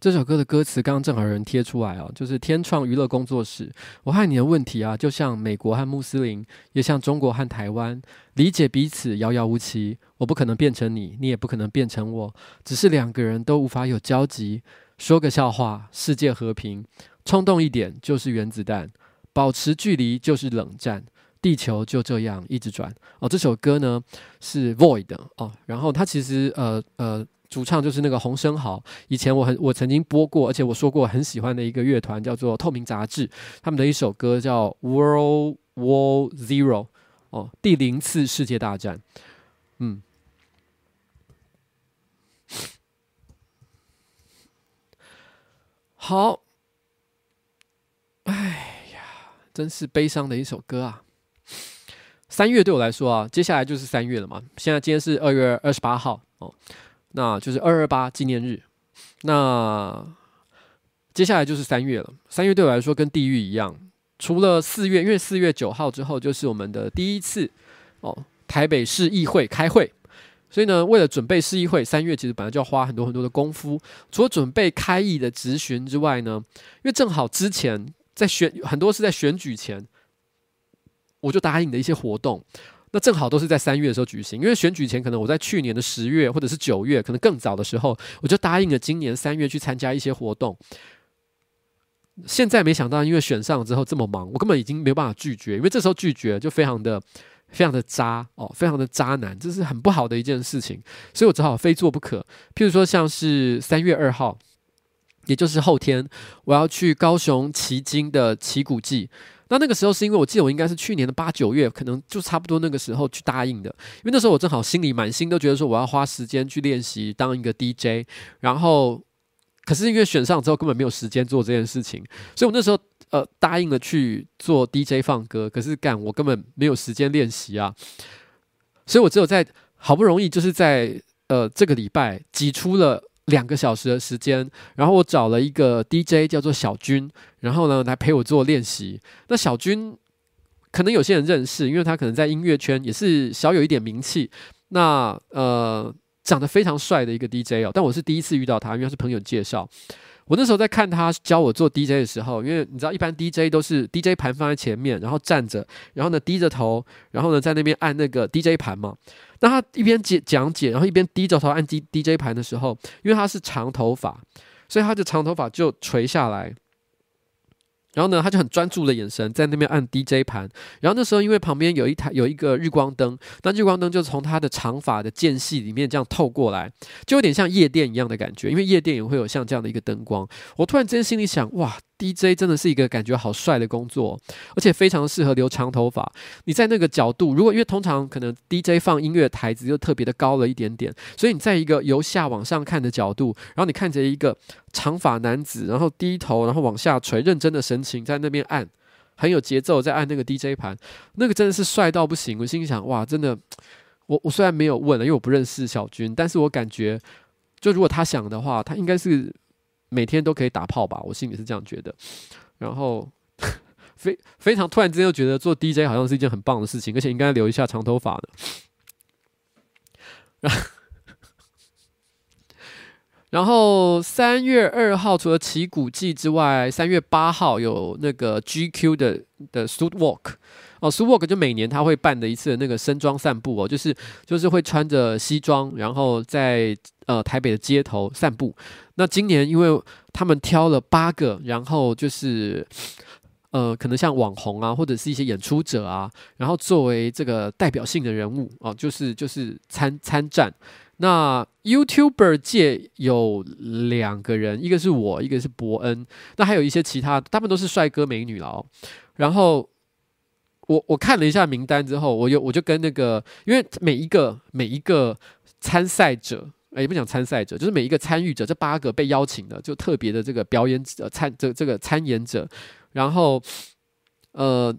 这首歌的歌词刚刚正好有人贴出来哦，就是天创娱乐工作室。我和你的问题啊，就像美国和穆斯林，也像中国和台湾，理解彼此遥遥无期。我不可能变成你，你也不可能变成我，只是两个人都无法有交集。说个笑话，世界和平，冲动一点就是原子弹，保持距离就是冷战，地球就这样一直转。哦，这首歌呢是 Void 哦，然后它其实呃呃。主唱就是那个洪生豪，以前我很我曾经播过，而且我说过很喜欢的一个乐团叫做透明杂志，他们的一首歌叫《World War Zero》哦，第零次世界大战。嗯，好，哎呀，真是悲伤的一首歌啊！三月对我来说啊，接下来就是三月了嘛。现在今天是二月二十八号哦。那就是二二八纪念日，那接下来就是三月了。三月对我来说跟地狱一样，除了四月，因为四月九号之后就是我们的第一次哦，台北市议会开会，所以呢，为了准备市议会，三月其实本来就要花很多很多的功夫。除了准备开议的质询之外呢，因为正好之前在选很多是在选举前，我就答应的一些活动。那正好都是在三月的时候举行，因为选举前可能我在去年的十月或者是九月，可能更早的时候，我就答应了今年三月去参加一些活动。现在没想到，因为选上之后这么忙，我根本已经没有办法拒绝，因为这时候拒绝就非常的、非常的渣哦，非常的渣男，这是很不好的一件事情，所以我只好非做不可。譬如说，像是三月二号，也就是后天，我要去高雄旗津的旗鼓祭。那那个时候是因为我记得我应该是去年的八九月，可能就差不多那个时候去答应的，因为那时候我正好心里满心都觉得说我要花时间去练习当一个 DJ，然后可是因为选上之后根本没有时间做这件事情，所以我那时候呃答应了去做 DJ 放歌，可是干我根本没有时间练习啊，所以我只有在好不容易就是在呃这个礼拜挤出了。两个小时的时间，然后我找了一个 DJ 叫做小军，然后呢来陪我做练习。那小军可能有些人认识，因为他可能在音乐圈也是小有一点名气。那呃，长得非常帅的一个 DJ 哦，但我是第一次遇到他，因为他是朋友介绍。我那时候在看他教我做 DJ 的时候，因为你知道，一般 DJ 都是 DJ 盘放在前面，然后站着，然后呢低着头，然后呢在那边按那个 DJ 盘嘛。那他一边解讲解，然后一边低着头按 D DJ 盘的时候，因为他是长头发，所以他的长头发就垂下来。然后呢，他就很专注的眼神在那边按 DJ 盘。然后那时候，因为旁边有一台有一个日光灯，那日光灯就从他的长发的间隙里面这样透过来，就有点像夜店一样的感觉。因为夜店也会有像这样的一个灯光。我突然间心里想，哇！DJ 真的是一个感觉好帅的工作，而且非常适合留长头发。你在那个角度，如果因为通常可能 DJ 放音乐台子就特别的高了一点点，所以你在一个由下往上看的角度，然后你看着一个长发男子，然后低头，然后往下垂，认真的神情在那边按，很有节奏在按那个 DJ 盘，那个真的是帅到不行。我心想，哇，真的，我我虽然没有问了，因为我不认识小军，但是我感觉，就如果他想的话，他应该是。每天都可以打炮吧，我心里是这样觉得。然后 非非常突然之间又觉得做 DJ 好像是一件很棒的事情，而且应该留一下长头发的。然后三月二号除了旗鼓记之外，三月八号有那个 GQ 的的 Suit Walk。哦，Suwalk 就每年他会办的一次那个身装散步哦，就是就是会穿着西装，然后在呃台北的街头散步。那今年因为他们挑了八个，然后就是呃可能像网红啊，或者是一些演出者啊，然后作为这个代表性的人物哦，就是就是参参战。那 YouTuber 界有两个人，一个是我，一个是伯恩，那还有一些其他，他们都是帅哥美女了哦，然后。我我看了一下名单之后，我有我就跟那个，因为每一个每一个参赛者，也不讲参赛者，就是每一个参与者，这八个被邀请的，就特别的这个表演者参这这个参演者，然后呃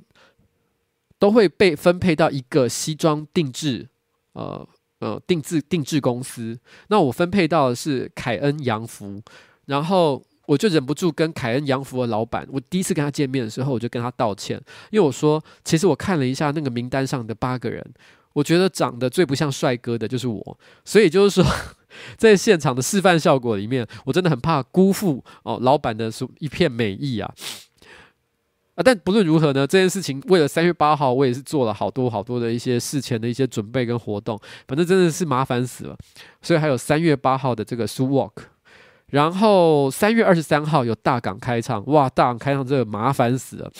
都会被分配到一个西装定制呃呃定制定制公司。那我分配到的是凯恩洋服，然后。我就忍不住跟凯恩洋服的老板，我第一次跟他见面的时候，我就跟他道歉，因为我说，其实我看了一下那个名单上的八个人，我觉得长得最不像帅哥的就是我，所以就是说，在现场的示范效果里面，我真的很怕辜负哦老板的一片美意啊。啊，但不论如何呢，这件事情为了三月八号，我也是做了好多好多的一些事前的一些准备跟活动，反正真的是麻烦死了。所以还有三月八号的这个 Zoo Walk，然后三月二十三号有大港开唱，哇，大港开唱这个麻烦死了。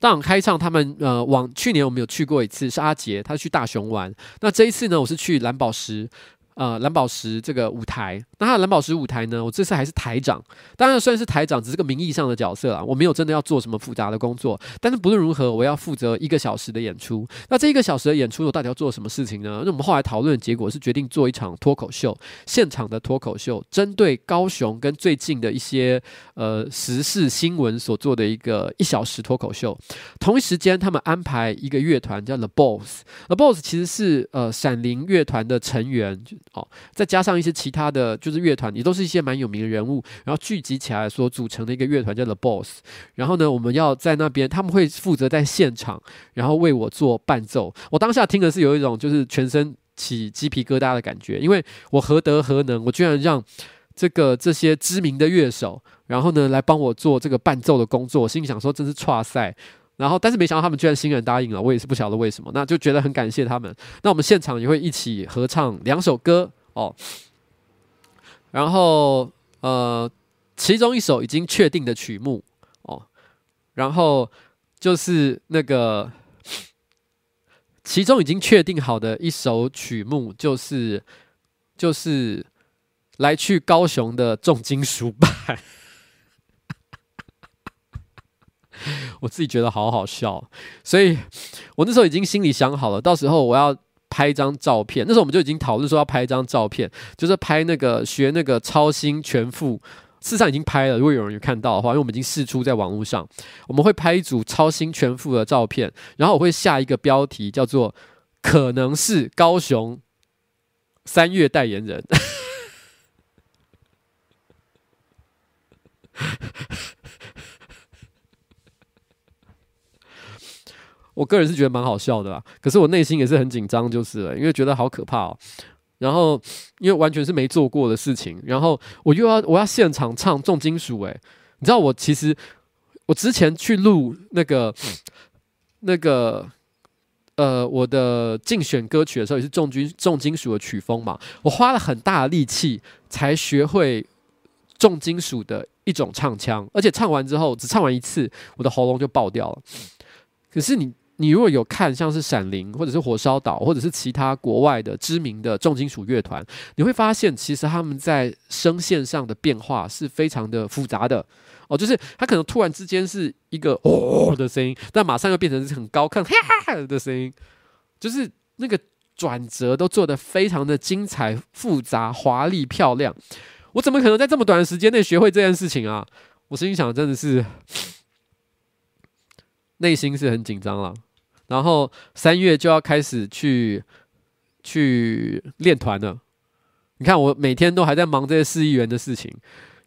大港开唱，他们呃，往去年我们有去过一次，是阿杰，他去大雄玩。那这一次呢，我是去蓝宝石。呃，蓝宝石这个舞台，那他的蓝宝石舞台呢？我这次还是台长，当然算是台长，只是个名义上的角色啊。我没有真的要做什么复杂的工作，但是不论如何，我要负责一个小时的演出。那这一个小时的演出，我到底要做什么事情呢？那我们后来讨论的结果是决定做一场脱口秀，现场的脱口秀，针对高雄跟最近的一些呃时事新闻所做的一个一小时脱口秀。同一时间，他们安排一个乐团叫 The Boss，The Boss 其实是呃闪灵乐团的成员。哦，再加上一些其他的就是乐团，也都是一些蛮有名的人物，然后聚集起来所组成的一个乐团叫 The Boss。然后呢，我们要在那边，他们会负责在现场，然后为我做伴奏。我当下听的是有一种就是全身起鸡皮疙瘩的感觉，因为我何德何能，我居然让这个这些知名的乐手，然后呢来帮我做这个伴奏的工作。我心里想说，真是挫赛。然后，但是没想到他们居然欣然答应了，我也是不晓得为什么，那就觉得很感谢他们。那我们现场也会一起合唱两首歌哦，然后呃，其中一首已经确定的曲目哦，然后就是那个其中已经确定好的一首曲目，就是就是来去高雄的重金属版。我自己觉得好好笑，所以我那时候已经心里想好了，到时候我要拍一张照片。那时候我们就已经讨论说要拍一张照片，就是拍那个学那个超星全副，事实上已经拍了。如果有人有看到的话，因为我们已经释出在网络上，我们会拍一组超星全副的照片，然后我会下一个标题叫做“可能是高雄三月代言人”。我个人是觉得蛮好笑的啦，可是我内心也是很紧张，就是了，因为觉得好可怕哦。然后因为完全是没做过的事情，然后我又要我要现场唱重金属，诶，你知道我其实我之前去录那个那个呃我的竞选歌曲的时候，也是重金重金属的曲风嘛，我花了很大的力气才学会重金属的一种唱腔，而且唱完之后只唱完一次，我的喉咙就爆掉了。可是你。你如果有看像是闪灵，或者是火烧岛，或者是其他国外的知名的重金属乐团，你会发现其实他们在声线上的变化是非常的复杂的哦，就是他可能突然之间是一个哦的声音，但马上又变成是很高亢哈哈的声音，就是那个转折都做得非常的精彩、复杂、华丽、漂亮。我怎么可能在这么短的时间内学会这件事情啊？我心里想，真的是内心是很紧张了。然后三月就要开始去去练团了。你看，我每天都还在忙这些市议员的事情，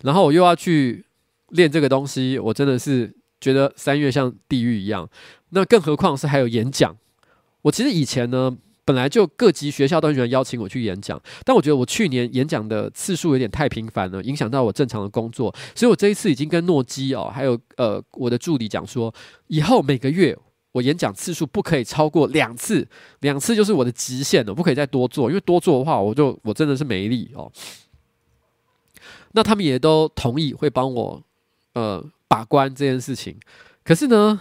然后我又要去练这个东西，我真的是觉得三月像地狱一样。那更何况是还有演讲。我其实以前呢，本来就各级学校都喜欢邀请我去演讲，但我觉得我去年演讲的次数有点太频繁了，影响到我正常的工作，所以我这一次已经跟诺基哦，还有呃我的助理讲说，以后每个月。我演讲次数不可以超过两次，两次就是我的极限了，不可以再多做，因为多做的话，我就我真的是没力哦。那他们也都同意会帮我呃把关这件事情，可是呢，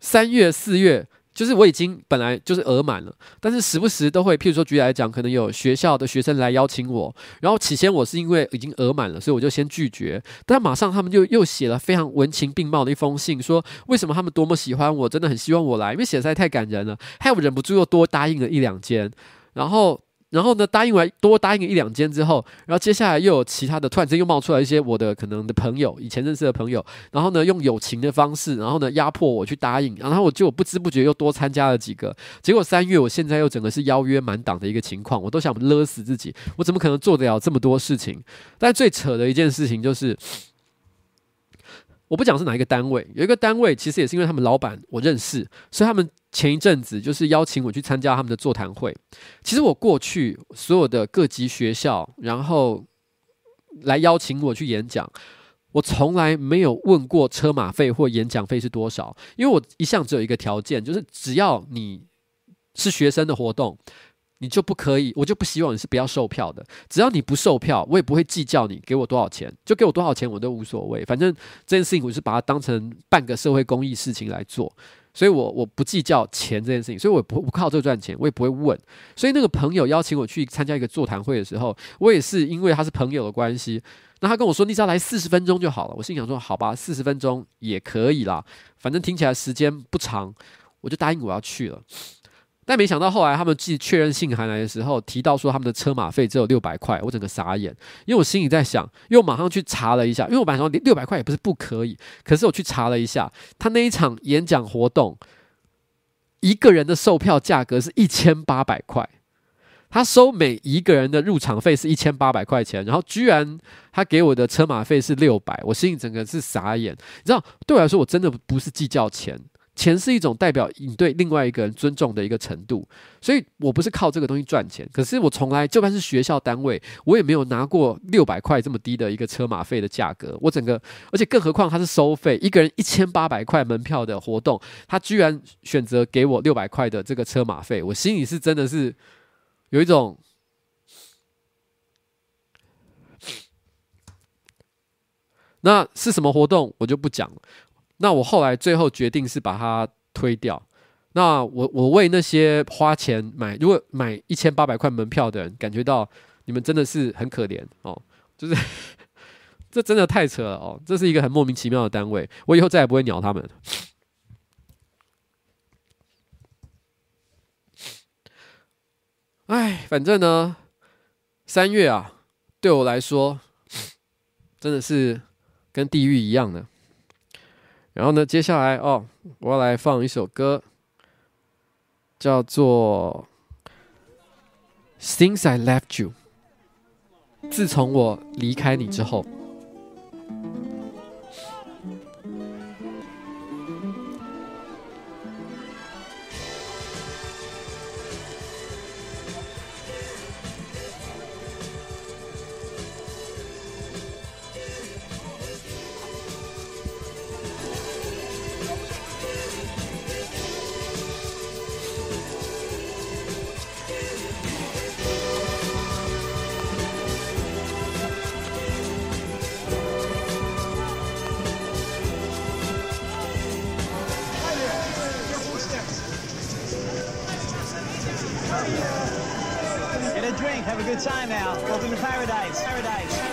三月四月。就是我已经本来就是额满了，但是时不时都会，譬如说举例来讲，可能有学校的学生来邀请我，然后起先我是因为已经额满了，所以我就先拒绝，但马上他们就又写了非常文情并茂的一封信，说为什么他们多么喜欢我，真的很希望我来，因为写实在太感人了，害我忍不住又多答应了一两间，然后。然后呢，答应完多答应一两间之后，然后接下来又有其他的，突然间又冒出来一些我的可能的朋友，以前认识的朋友，然后呢，用友情的方式，然后呢，压迫我去答应，然后我就不知不觉又多参加了几个，结果三月我现在又整个是邀约满档的一个情况，我都想勒死自己，我怎么可能做得了这么多事情？但最扯的一件事情就是。我不讲是哪一个单位，有一个单位其实也是因为他们老板我认识，所以他们前一阵子就是邀请我去参加他们的座谈会。其实我过去所有的各级学校，然后来邀请我去演讲，我从来没有问过车马费或演讲费是多少，因为我一向只有一个条件，就是只要你是学生的活动。你就不可以，我就不希望你是不要售票的。只要你不售票，我也不会计较你给我多少钱，就给我多少钱我都无所谓。反正这件事情我是把它当成半个社会公益事情来做，所以我我不计较钱这件事情，所以我不不靠这个赚钱，我也不会问。所以那个朋友邀请我去参加一个座谈会的时候，我也是因为他是朋友的关系，那他跟我说你只要来四十分钟就好了。我心想说好吧，四十分钟也可以啦，反正听起来时间不长，我就答应我要去了。但没想到后来他们寄确认信函来的时候，提到说他们的车马费只有六百块，我整个傻眼，因为我心里在想，因为我马上去查了一下，因为我本来说六百块也不是不可以，可是我去查了一下，他那一场演讲活动，一个人的售票价格是一千八百块，他收每一个人的入场费是一千八百块钱，然后居然他给我的车马费是六百，我心里整个是傻眼，你知道，对我来说我真的不是计较钱。钱是一种代表你对另外一个人尊重的一个程度，所以我不是靠这个东西赚钱。可是我从来就算是学校单位，我也没有拿过六百块这么低的一个车马费的价格。我整个，而且更何况他是收费，一个人一千八百块门票的活动，他居然选择给我六百块的这个车马费，我心里是真的是有一种，那是什么活动我就不讲了。那我后来最后决定是把它推掉。那我我为那些花钱买，如果买一千八百块门票的人，感觉到你们真的是很可怜哦，就是 这真的太扯了哦，这是一个很莫名其妙的单位，我以后再也不会鸟他们。哎，反正呢，三月啊，对我来说真的是跟地狱一样的。然后呢，接下来哦，我要来放一首歌，叫做《Since I Left You》。自从我离开你之后。good time now. Welcome to paradise. Paradise.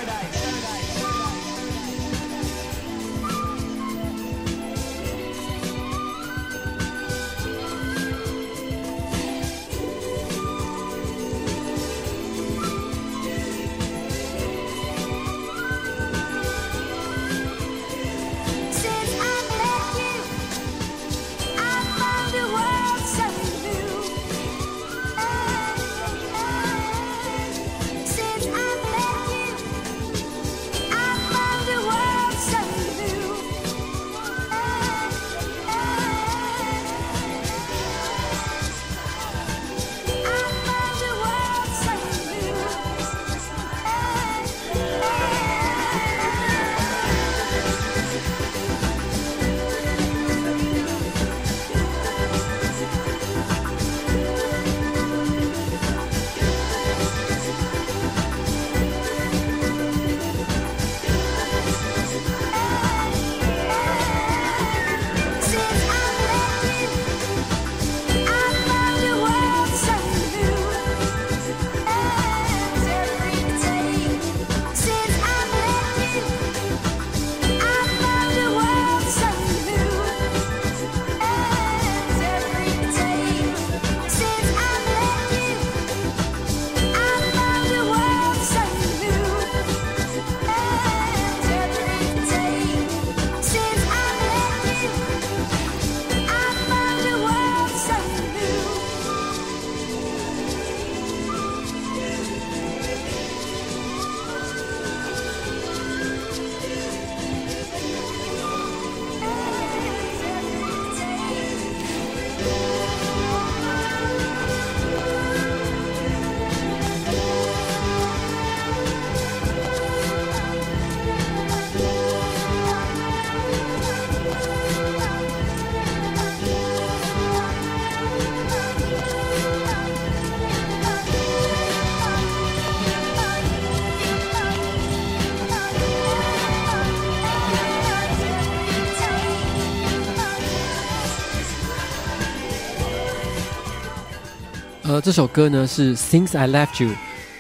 这首歌呢是 Since I Left You，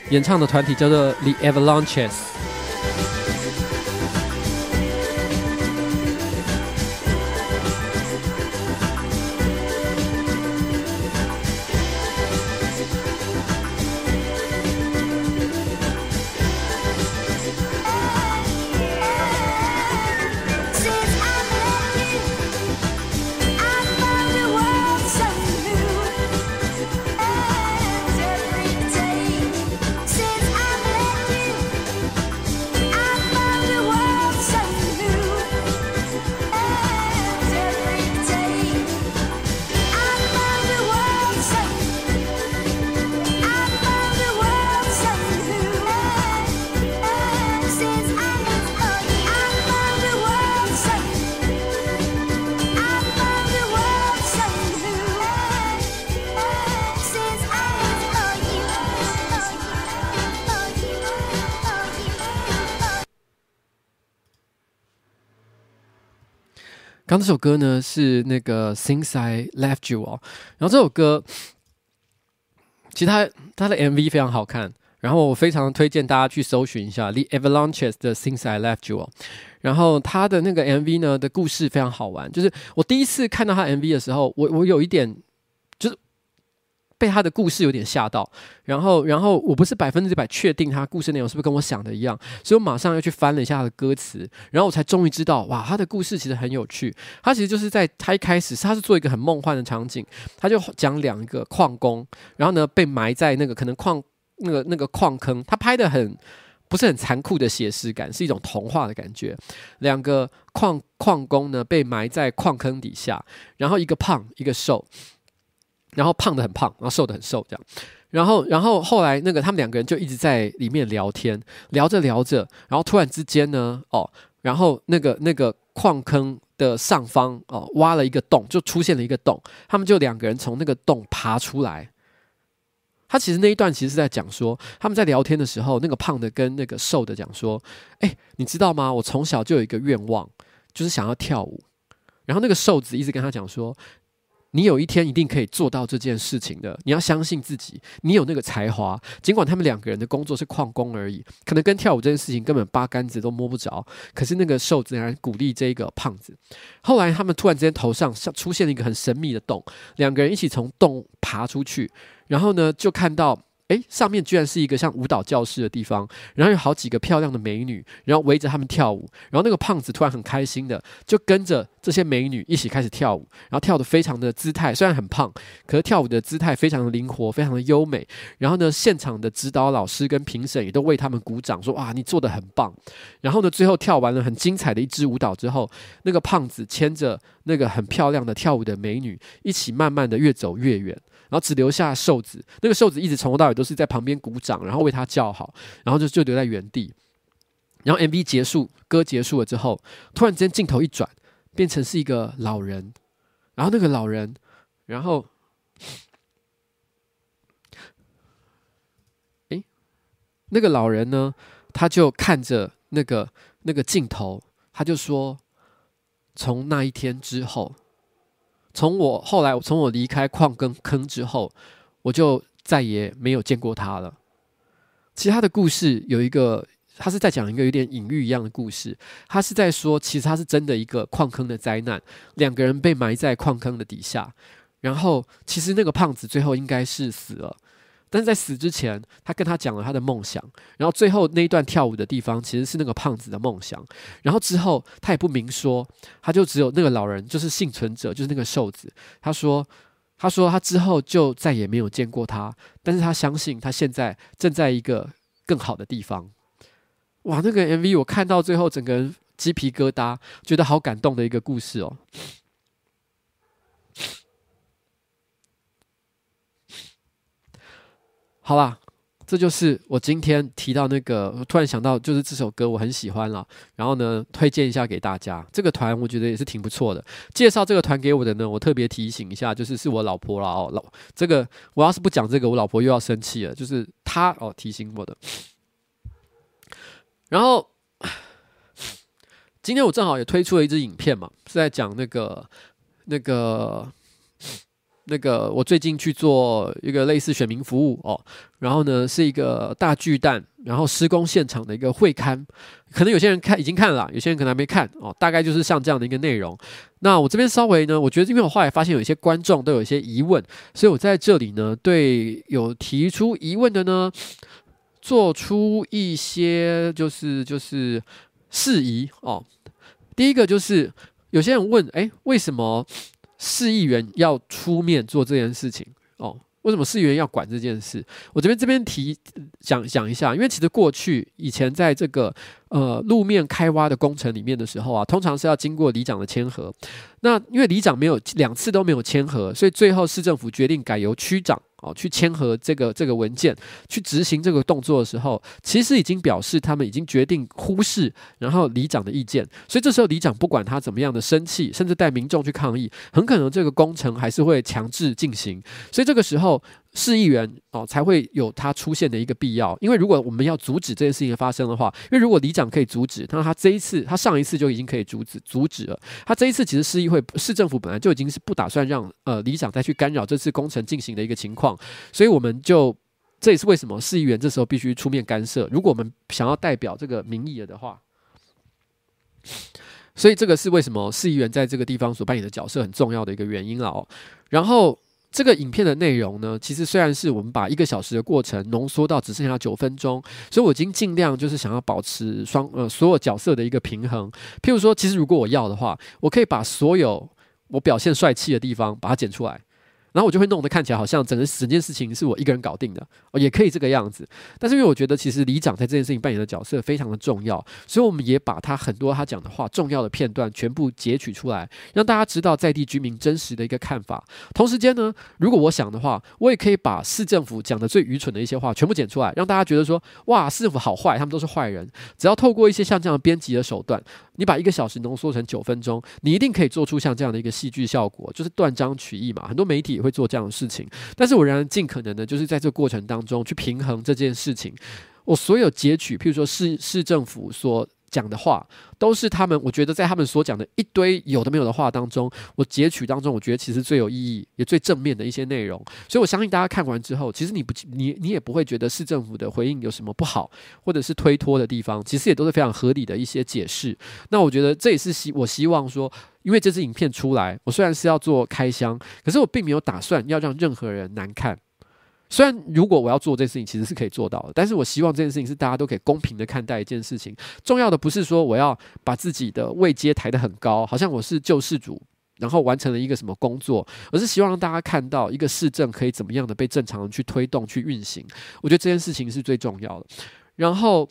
演唱的团体叫做 The Avalanches。这首歌呢是那个 Since I Left You 哦，然后这首歌其实它它的 MV 非常好看，然后我非常推荐大家去搜寻一下 The Avalanches 的 Since I Left You 哦，然后它的那个 MV 呢的故事非常好玩，就是我第一次看到它 MV 的时候，我我有一点。被他的故事有点吓到，然后，然后我不是百分之百确定他故事内容是不是跟我想的一样，所以我马上又去翻了一下他的歌词，然后我才终于知道，哇，他的故事其实很有趣。他其实就是在他一开始，他是做一个很梦幻的场景，他就讲两个矿工，然后呢被埋在那个可能矿那个那个矿坑，他拍的很不是很残酷的写实感，是一种童话的感觉。两个矿矿工呢被埋在矿坑底下，然后一个胖一个瘦。然后胖的很胖，然后瘦的很瘦，这样。然后，然后后来那个他们两个人就一直在里面聊天，聊着聊着，然后突然之间呢，哦，然后那个那个矿坑的上方哦，挖了一个洞，就出现了一个洞，他们就两个人从那个洞爬出来。他其实那一段其实是在讲说，他们在聊天的时候，那个胖的跟那个瘦的讲说：“哎，你知道吗？我从小就有一个愿望，就是想要跳舞。”然后那个瘦子一直跟他讲说。你有一天一定可以做到这件事情的，你要相信自己，你有那个才华。尽管他们两个人的工作是矿工而已，可能跟跳舞这件事情根本八竿子都摸不着。可是那个瘦子还鼓励这个胖子。后来他们突然之间头上像出现了一个很神秘的洞，两个人一起从洞爬出去，然后呢就看到。诶，上面居然是一个像舞蹈教室的地方，然后有好几个漂亮的美女，然后围着他们跳舞。然后那个胖子突然很开心的就跟着这些美女一起开始跳舞，然后跳得非常的姿态，虽然很胖，可是跳舞的姿态非常的灵活，非常的优美。然后呢，现场的指导老师跟评审也都为他们鼓掌，说：“哇，你做得很棒。”然后呢，最后跳完了很精彩的一支舞蹈之后，那个胖子牵着那个很漂亮的跳舞的美女一起慢慢的越走越远。然后只留下瘦子，那个瘦子一直从头到尾都是在旁边鼓掌，然后为他叫好，然后就就留在原地。然后 MV 结束，歌结束了之后，突然间镜头一转，变成是一个老人，然后那个老人，然后，诶，那个老人呢，他就看着那个那个镜头，他就说，从那一天之后。从我后来，从我离开矿跟坑之后，我就再也没有见过他了。其实他的故事有一个，他是在讲一个有点隐喻一样的故事。他是在说，其实他是真的一个矿坑的灾难，两个人被埋在矿坑的底下，然后其实那个胖子最后应该是死了。但是在死之前，他跟他讲了他的梦想，然后最后那一段跳舞的地方其实是那个胖子的梦想。然后之后他也不明说，他就只有那个老人，就是幸存者，就是那个瘦子。他说：“他说他之后就再也没有见过他，但是他相信他现在正在一个更好的地方。”哇，那个 MV 我看到最后，整个人鸡皮疙瘩，觉得好感动的一个故事哦。好啦，这就是我今天提到那个，突然想到，就是这首歌我很喜欢了，然后呢，推荐一下给大家。这个团我觉得也是挺不错的。介绍这个团给我的呢，我特别提醒一下，就是是我老婆了哦。老这个我要是不讲这个，我老婆又要生气了。就是她哦提醒我的。然后今天我正好也推出了一支影片嘛，是在讲那个那个那个我最近去做一个类似选民服务哦，然后呢是一个大巨蛋，然后施工现场的一个会刊，可能有些人看已经看了，有些人可能还没看哦，大概就是像这样的一个内容。那我这边稍微呢，我觉得因为我后来发现有一些观众都有一些疑问，所以我在这里呢对有提出疑问的呢，做出一些就是就是释疑哦。第一个就是有些人问，诶，为什么？市议员要出面做这件事情哦？为什么市议员要管这件事？我这边这边提讲讲一下，因为其实过去以前在这个呃路面开挖的工程里面的时候啊，通常是要经过里长的签核。那因为里长没有两次都没有签核，所以最后市政府决定改由区长。哦，去签合这个这个文件，去执行这个动作的时候，其实已经表示他们已经决定忽视，然后里长的意见，所以这时候里长不管他怎么样的生气，甚至带民众去抗议，很可能这个工程还是会强制进行，所以这个时候。市议员哦，才会有他出现的一个必要。因为如果我们要阻止这件事情发生的话，因为如果里长可以阻止，那他这一次，他上一次就已经可以阻止阻止了。他这一次其实市议会、市政府本来就已经是不打算让呃里长再去干扰这次工程进行的一个情况，所以我们就这也是为什么市议员这时候必须出面干涉。如果我们想要代表这个民意了的话，所以这个是为什么市议员在这个地方所扮演的角色很重要的一个原因了哦。然后。这个影片的内容呢，其实虽然是我们把一个小时的过程浓缩到只剩下九分钟，所以我已经尽量就是想要保持双呃所有角色的一个平衡。譬如说，其实如果我要的话，我可以把所有我表现帅气的地方把它剪出来。然后我就会弄得看起来好像整个整件事情是我一个人搞定的，哦，也可以这个样子。但是因为我觉得其实里长在这件事情扮演的角色非常的重要，所以我们也把他很多他讲的话重要的片段全部截取出来，让大家知道在地居民真实的一个看法。同时间呢，如果我想的话，我也可以把市政府讲的最愚蠢的一些话全部剪出来，让大家觉得说哇，市政府好坏，他们都是坏人。只要透过一些像这样编辑的手段，你把一个小时浓缩成九分钟，你一定可以做出像这样的一个戏剧效果，就是断章取义嘛。很多媒体。会做这样的事情，但是我仍然尽可能的，就是在这个过程当中去平衡这件事情。我所有截取，譬如说市市政府所讲的话都是他们，我觉得在他们所讲的一堆有的没有的话当中，我截取当中，我觉得其实最有意义也最正面的一些内容。所以我相信大家看完之后，其实你不你你也不会觉得市政府的回应有什么不好，或者是推脱的地方，其实也都是非常合理的一些解释。那我觉得这也是希我希望说，因为这支影片出来，我虽然是要做开箱，可是我并没有打算要让任何人难看。虽然如果我要做这件事情，其实是可以做到的，但是我希望这件事情是大家都可以公平的看待一件事情。重要的不是说我要把自己的位阶抬得很高，好像我是救世主，然后完成了一个什么工作，而是希望让大家看到一个市政可以怎么样的被正常的去推动、去运行。我觉得这件事情是最重要的。然后，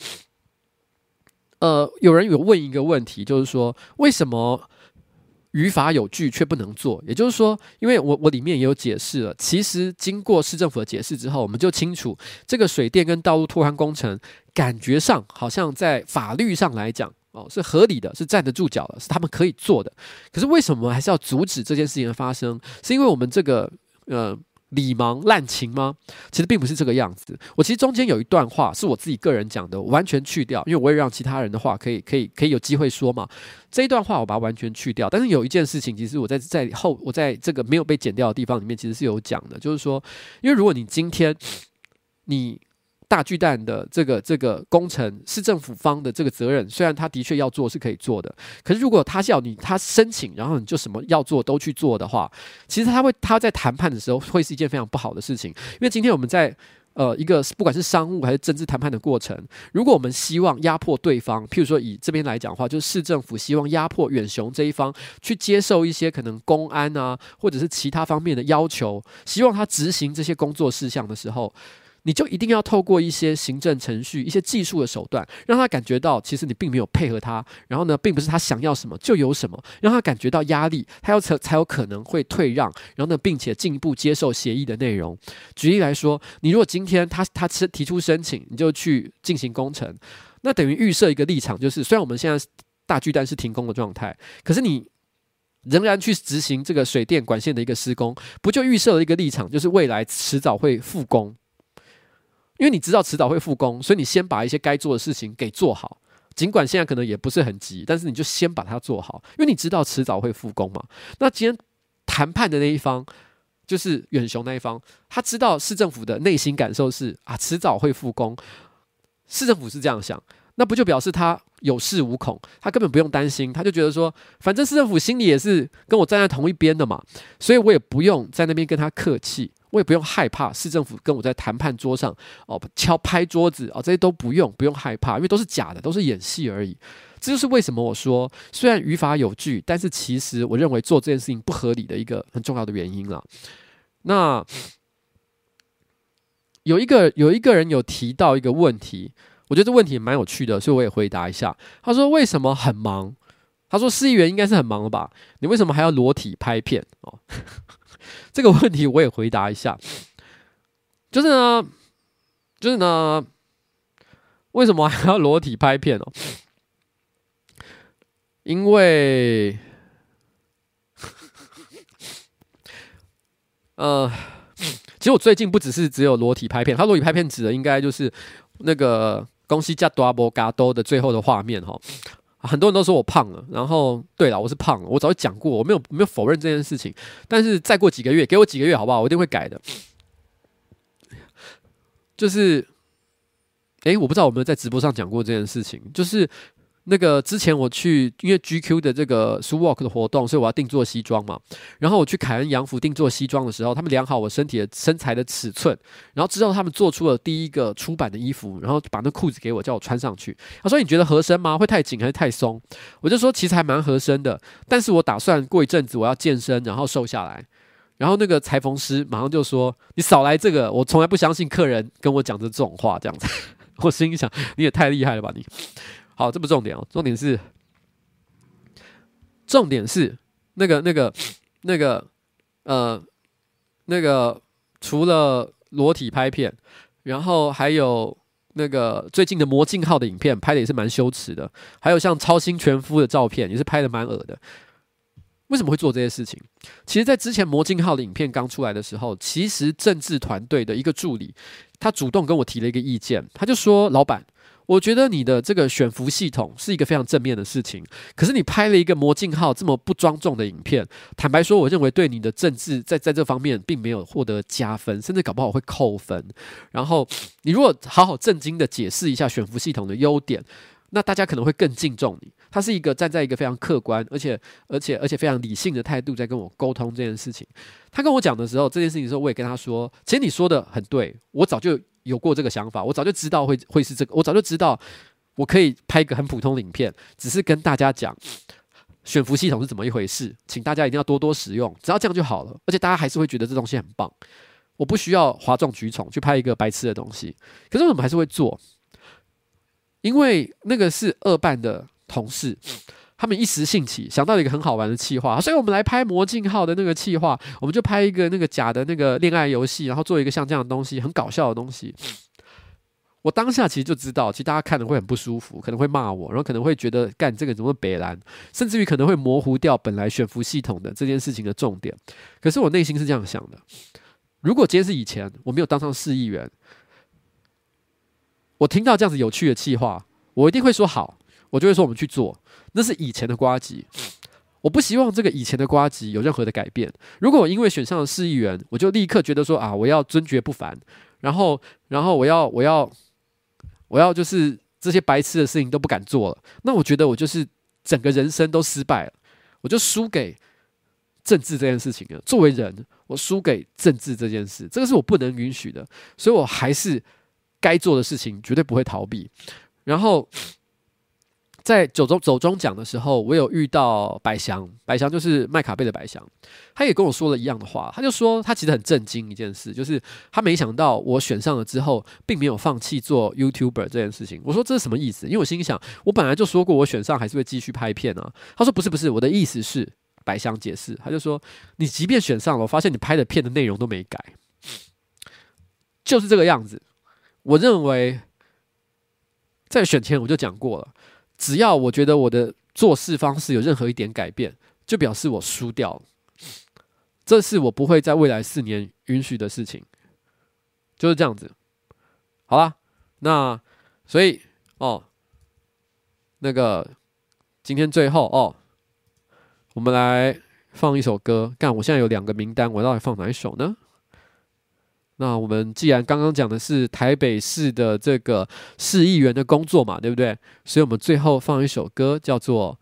呃，有人有问一个问题，就是说为什么？语法有据却不能做，也就是说，因为我我里面也有解释了，其实经过市政府的解释之后，我们就清楚这个水电跟道路拓宽工程，感觉上好像在法律上来讲哦是合理的，是站得住脚的，是他们可以做的。可是为什么还是要阻止这件事情的发生？是因为我们这个呃。理盲滥情吗？其实并不是这个样子。我其实中间有一段话是我自己个人讲的，完全去掉，因为我也让其他人的话可以、可以、可以有机会说嘛。这一段话我把它完全去掉。但是有一件事情，其实我在在后，我在这个没有被剪掉的地方里面，其实是有讲的，就是说，因为如果你今天你。大巨蛋的这个这个工程，市政府方的这个责任，虽然他的确要做是可以做的，可是如果他要你他申请，然后你就什么要做都去做的话，其实他会他在谈判的时候会是一件非常不好的事情。因为今天我们在呃一个不管是商务还是政治谈判的过程，如果我们希望压迫对方，譬如说以这边来讲的话，就是市政府希望压迫远雄这一方去接受一些可能公安啊或者是其他方面的要求，希望他执行这些工作事项的时候。你就一定要透过一些行政程序、一些技术的手段，让他感觉到其实你并没有配合他，然后呢，并不是他想要什么就有什么，让他感觉到压力，他要才才有可能会退让，然后呢，并且进一步接受协议的内容。举例来说，你如果今天他他提出申请，你就去进行工程，那等于预设一个立场，就是虽然我们现在大巨蛋是停工的状态，可是你仍然去执行这个水电管线的一个施工，不就预设了一个立场，就是未来迟早会复工。因为你知道迟早会复工，所以你先把一些该做的事情给做好，尽管现在可能也不是很急，但是你就先把它做好，因为你知道迟早会复工嘛。那今天谈判的那一方，就是远雄那一方，他知道市政府的内心感受是啊，迟早会复工。市政府是这样想，那不就表示他有恃无恐，他根本不用担心，他就觉得说，反正市政府心里也是跟我站在同一边的嘛，所以我也不用在那边跟他客气，我也不用害怕市政府跟我在谈判桌上哦敲拍桌子哦，这些都不用不用害怕，因为都是假的，都是演戏而已。这就是为什么我说，虽然语法有据，但是其实我认为做这件事情不合理的一个很重要的原因了。那有一个有一个人有提到一个问题，我觉得这问题蛮有趣的，所以我也回答一下。他说：“为什么很忙？”他说：“市议员应该是很忙了吧？你为什么还要裸体拍片？”哦，这个问题我也回答一下。就是呢，就是呢，为什么还要裸体拍片哦？因为。呃，其实我最近不只是只有裸体拍片，他裸体拍片指的应该就是那个公西加多阿波嘎多的最后的画面哈。很多人都说我胖了，然后对了，我是胖了，我早就讲过，我没有没有否认这件事情。但是再过几个月，给我几个月好不好？我一定会改的。就是，哎，我不知道我们在直播上讲过这件事情，就是。那个之前我去，因为 GQ 的这个 Su Walk 的活动，所以我要定做西装嘛。然后我去凯恩洋服定做西装的时候，他们量好我身体的身材的尺寸，然后之后他们做出了第一个出版的衣服，然后把那裤子给我，叫我穿上去。他说：“你觉得合身吗？会太紧还是太松？”我就说：“其实还蛮合身的，但是我打算过一阵子我要健身，然后瘦下来。”然后那个裁缝师马上就说：“你少来这个！我从来不相信客人跟我讲的这种话，这样子。”我心里想：“你也太厉害了吧你！”好，这不重点哦，重点是，重点是那个、那个、那个，呃，那个除了裸体拍片，然后还有那个最近的魔镜号的影片拍的也是蛮羞耻的，还有像超新全夫的照片也是拍的蛮恶的。为什么会做这些事情？其实，在之前魔镜号的影片刚出来的时候，其实政治团队的一个助理，他主动跟我提了一个意见，他就说：“老板。”我觉得你的这个选服系统是一个非常正面的事情，可是你拍了一个魔镜号这么不庄重的影片，坦白说，我认为对你的政治在在这方面并没有获得加分，甚至搞不好会扣分。然后你如果好好正经的解释一下选服系统的优点，那大家可能会更敬重你。他是一个站在一个非常客观，而且而且而且非常理性的态度在跟我沟通这件事情。他跟我讲的时候，这件事情的时候，我也跟他说，其实你说的很对，我早就。有过这个想法，我早就知道会会是这个，我早就知道我可以拍一个很普通的影片，只是跟大家讲选服系统是怎么一回事，请大家一定要多多使用，只要这样就好了，而且大家还是会觉得这东西很棒。我不需要哗众取宠去拍一个白痴的东西，可是我们还是会做，因为那个是二办的同事。他们一时兴起想到一个很好玩的企划，所以我们来拍魔镜号的那个企划，我们就拍一个那个假的那个恋爱游戏，然后做一个像这样的东西，很搞笑的东西。我当下其实就知道，其实大家看了会很不舒服，可能会骂我，然后可能会觉得干这个怎么北蓝，甚至于可能会模糊掉本来悬浮系统的这件事情的重点。可是我内心是这样想的：如果今天是以前我没有当上市议员，我听到这样子有趣的企划，我一定会说好。我就会说我们去做，那是以前的瓜吉，我不希望这个以前的瓜吉有任何的改变。如果我因为选上了市议员，我就立刻觉得说啊，我要尊爵不凡，然后，然后我要，我要，我要就是这些白痴的事情都不敢做了。那我觉得我就是整个人生都失败了，我就输给政治这件事情了。作为人，我输给政治这件事，这个是我不能允许的，所以我还是该做的事情绝对不会逃避。然后。在走中走中奖的时候，我有遇到百祥，百祥就是麦卡贝的百祥，他也跟我说了一样的话，他就说他其实很震惊一件事，就是他没想到我选上了之后，并没有放弃做 YouTuber 这件事情。我说这是什么意思？因为我心里想，我本来就说过我选上还是会继续拍片啊。他说不是不是，我的意思是，百祥解释，他就说你即便选上了，我发现你拍的片的内容都没改，就是这个样子。我认为在选前我就讲过了。只要我觉得我的做事方式有任何一点改变，就表示我输掉了。这是我不会在未来四年允许的事情，就是这样子。好啦，那所以哦，那个今天最后哦，我们来放一首歌。干，我现在有两个名单，我到底放哪一首呢？那我们既然刚刚讲的是台北市的这个市议员的工作嘛，对不对？所以我们最后放一首歌，叫做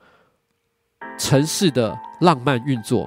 《城市的浪漫运作》。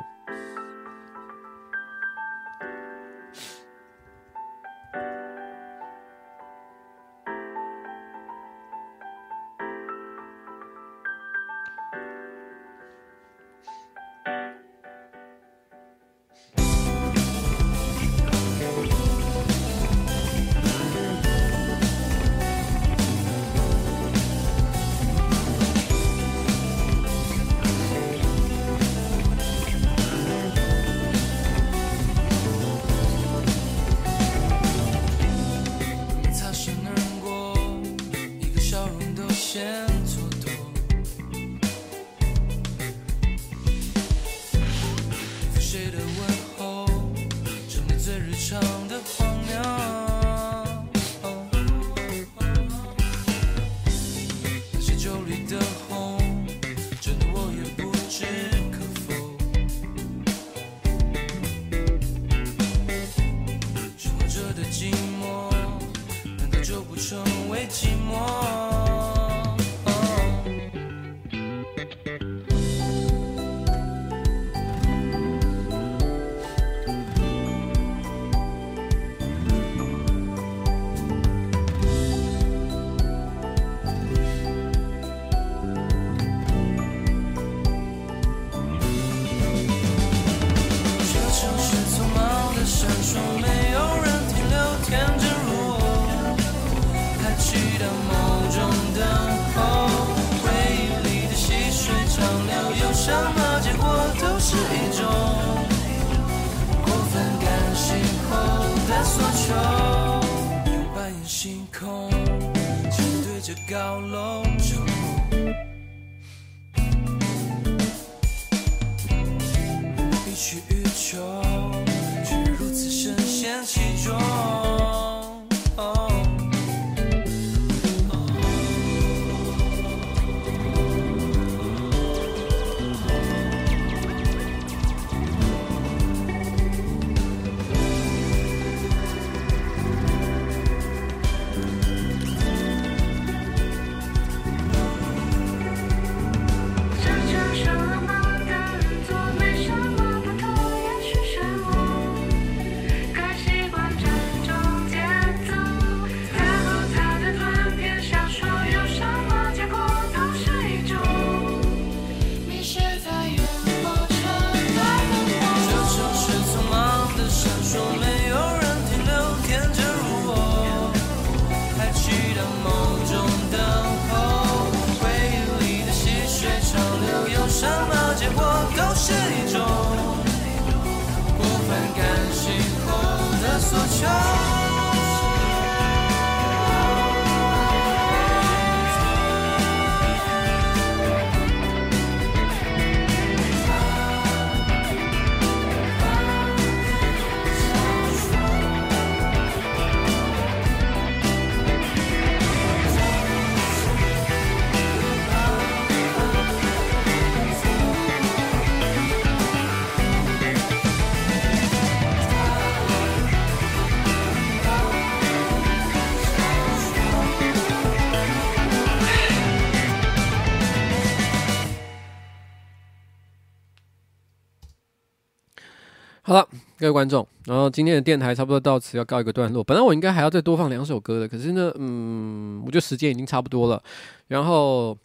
各位观众，然后今天的电台差不多到此要告一个段落。本来我应该还要再多放两首歌的，可是呢，嗯，我觉得时间已经差不多了，然后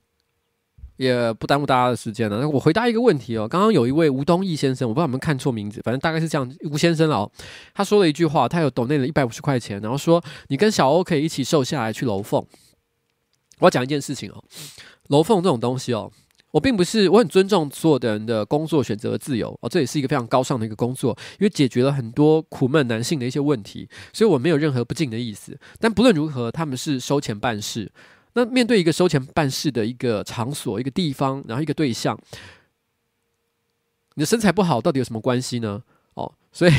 也不耽误大家的时间了。那我回答一个问题哦，刚刚有一位吴东义先生，我不知道有没有看错名字，反正大概是这样，吴先生哦，他说了一句话，他有抖内了一百五十块钱，然后说你跟小欧可以一起瘦下来去楼凤。我要讲一件事情哦，楼凤这种东西哦。我并不是，我很尊重所有的人的工作选择的自由哦，这也是一个非常高尚的一个工作，因为解决了很多苦闷男性的一些问题，所以我没有任何不敬的意思。但不论如何，他们是收钱办事。那面对一个收钱办事的一个场所、一个地方，然后一个对象，你的身材不好，到底有什么关系呢？哦，所以，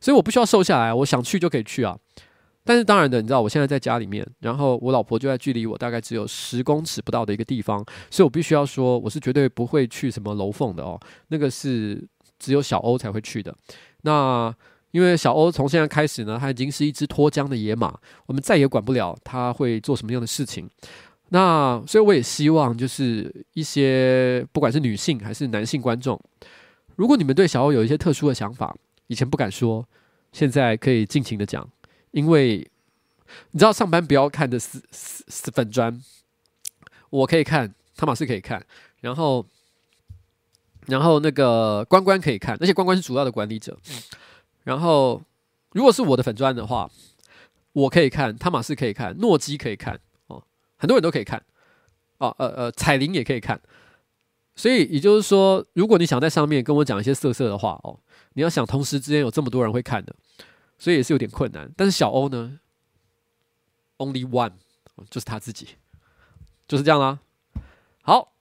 所以我不需要瘦下来，我想去就可以去啊。但是当然的，你知道我现在在家里面，然后我老婆就在距离我大概只有十公尺不到的一个地方，所以我必须要说，我是绝对不会去什么楼凤的哦，那个是只有小欧才会去的。那因为小欧从现在开始呢，他已经是一只脱缰的野马，我们再也管不了他会做什么样的事情。那所以我也希望，就是一些不管是女性还是男性观众，如果你们对小欧有一些特殊的想法，以前不敢说，现在可以尽情的讲，因为你知道上班不要看的死死死粉砖，我可以看，汤马斯可以看，然后然后那个关关可以看，那些关关是主要的管理者，然后如果是我的粉专的话，我可以看，汤马斯可以看，诺基可以看。哦很多人都可以看，哦，呃呃，彩铃也可以看，所以也就是说，如果你想在上面跟我讲一些色色的话，哦，你要想同时之间有这么多人会看的，所以也是有点困难。但是小欧呢，Only one，就是他自己，就是这样啦。好。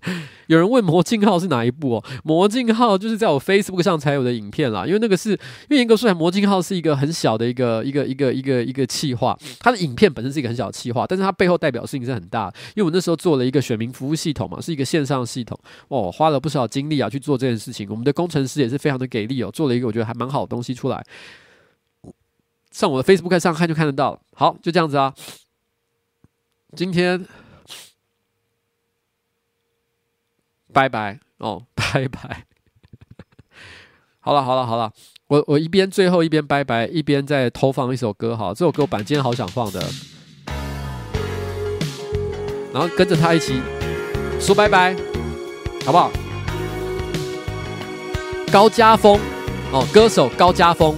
有人问《魔镜号》是哪一部哦？《魔镜号》就是在我 Facebook 上才有的影片啦，因为那个是，因为严格说来，《魔镜号》是一个很小的一个一个一个一个一个企划，它的影片本身是一个很小的企划，但是它背后代表的事情是很大。因为我那时候做了一个选民服务系统嘛，是一个线上系统哦，花了不少精力啊去做这件事情。我们的工程师也是非常的给力哦，做了一个我觉得还蛮好的东西出来。上我的 Facebook 上看就看得到。好，就这样子啊，今天。拜拜哦，拜拜。好了好了好了，我我一边最后一边拜拜，一边在偷放一首歌，好，这首歌我本来今天好想放的，然后跟着他一起说拜拜，好不好？高家峰哦，歌手高家峰。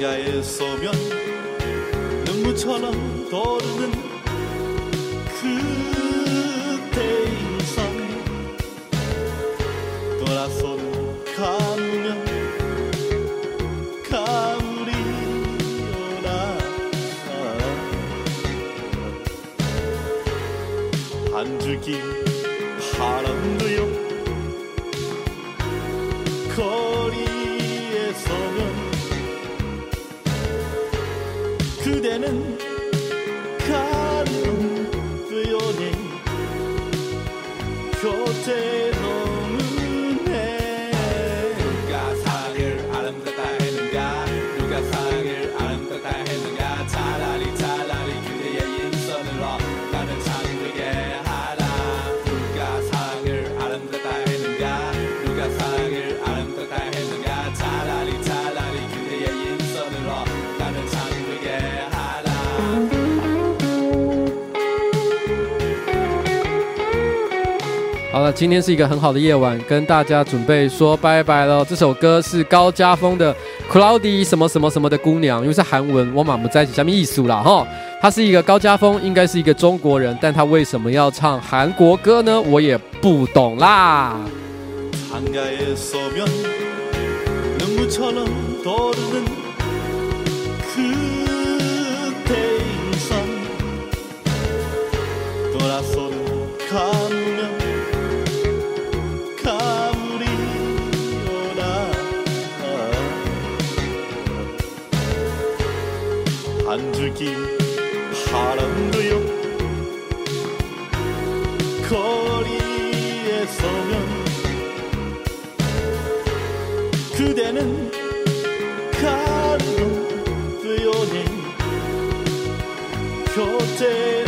창가에 서면 눈물처럼 떠오르는 그때 인상. 돌아서는 가면 가을이 오나 한 줄기 今天是一个很好的夜晚，跟大家准备说拜拜了。这首歌是高家峰的《Cloudy 什么什么什么的姑娘》，因为是韩文，我们不在一起，下面艺术了哈。他是一个高家峰，应该是一个中国人，但他为什么要唱韩国歌呢？我也不懂啦。 주기 바란대요 거리에 서면 그대는 가루로 되어낸 곁에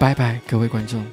拜拜，各位观众。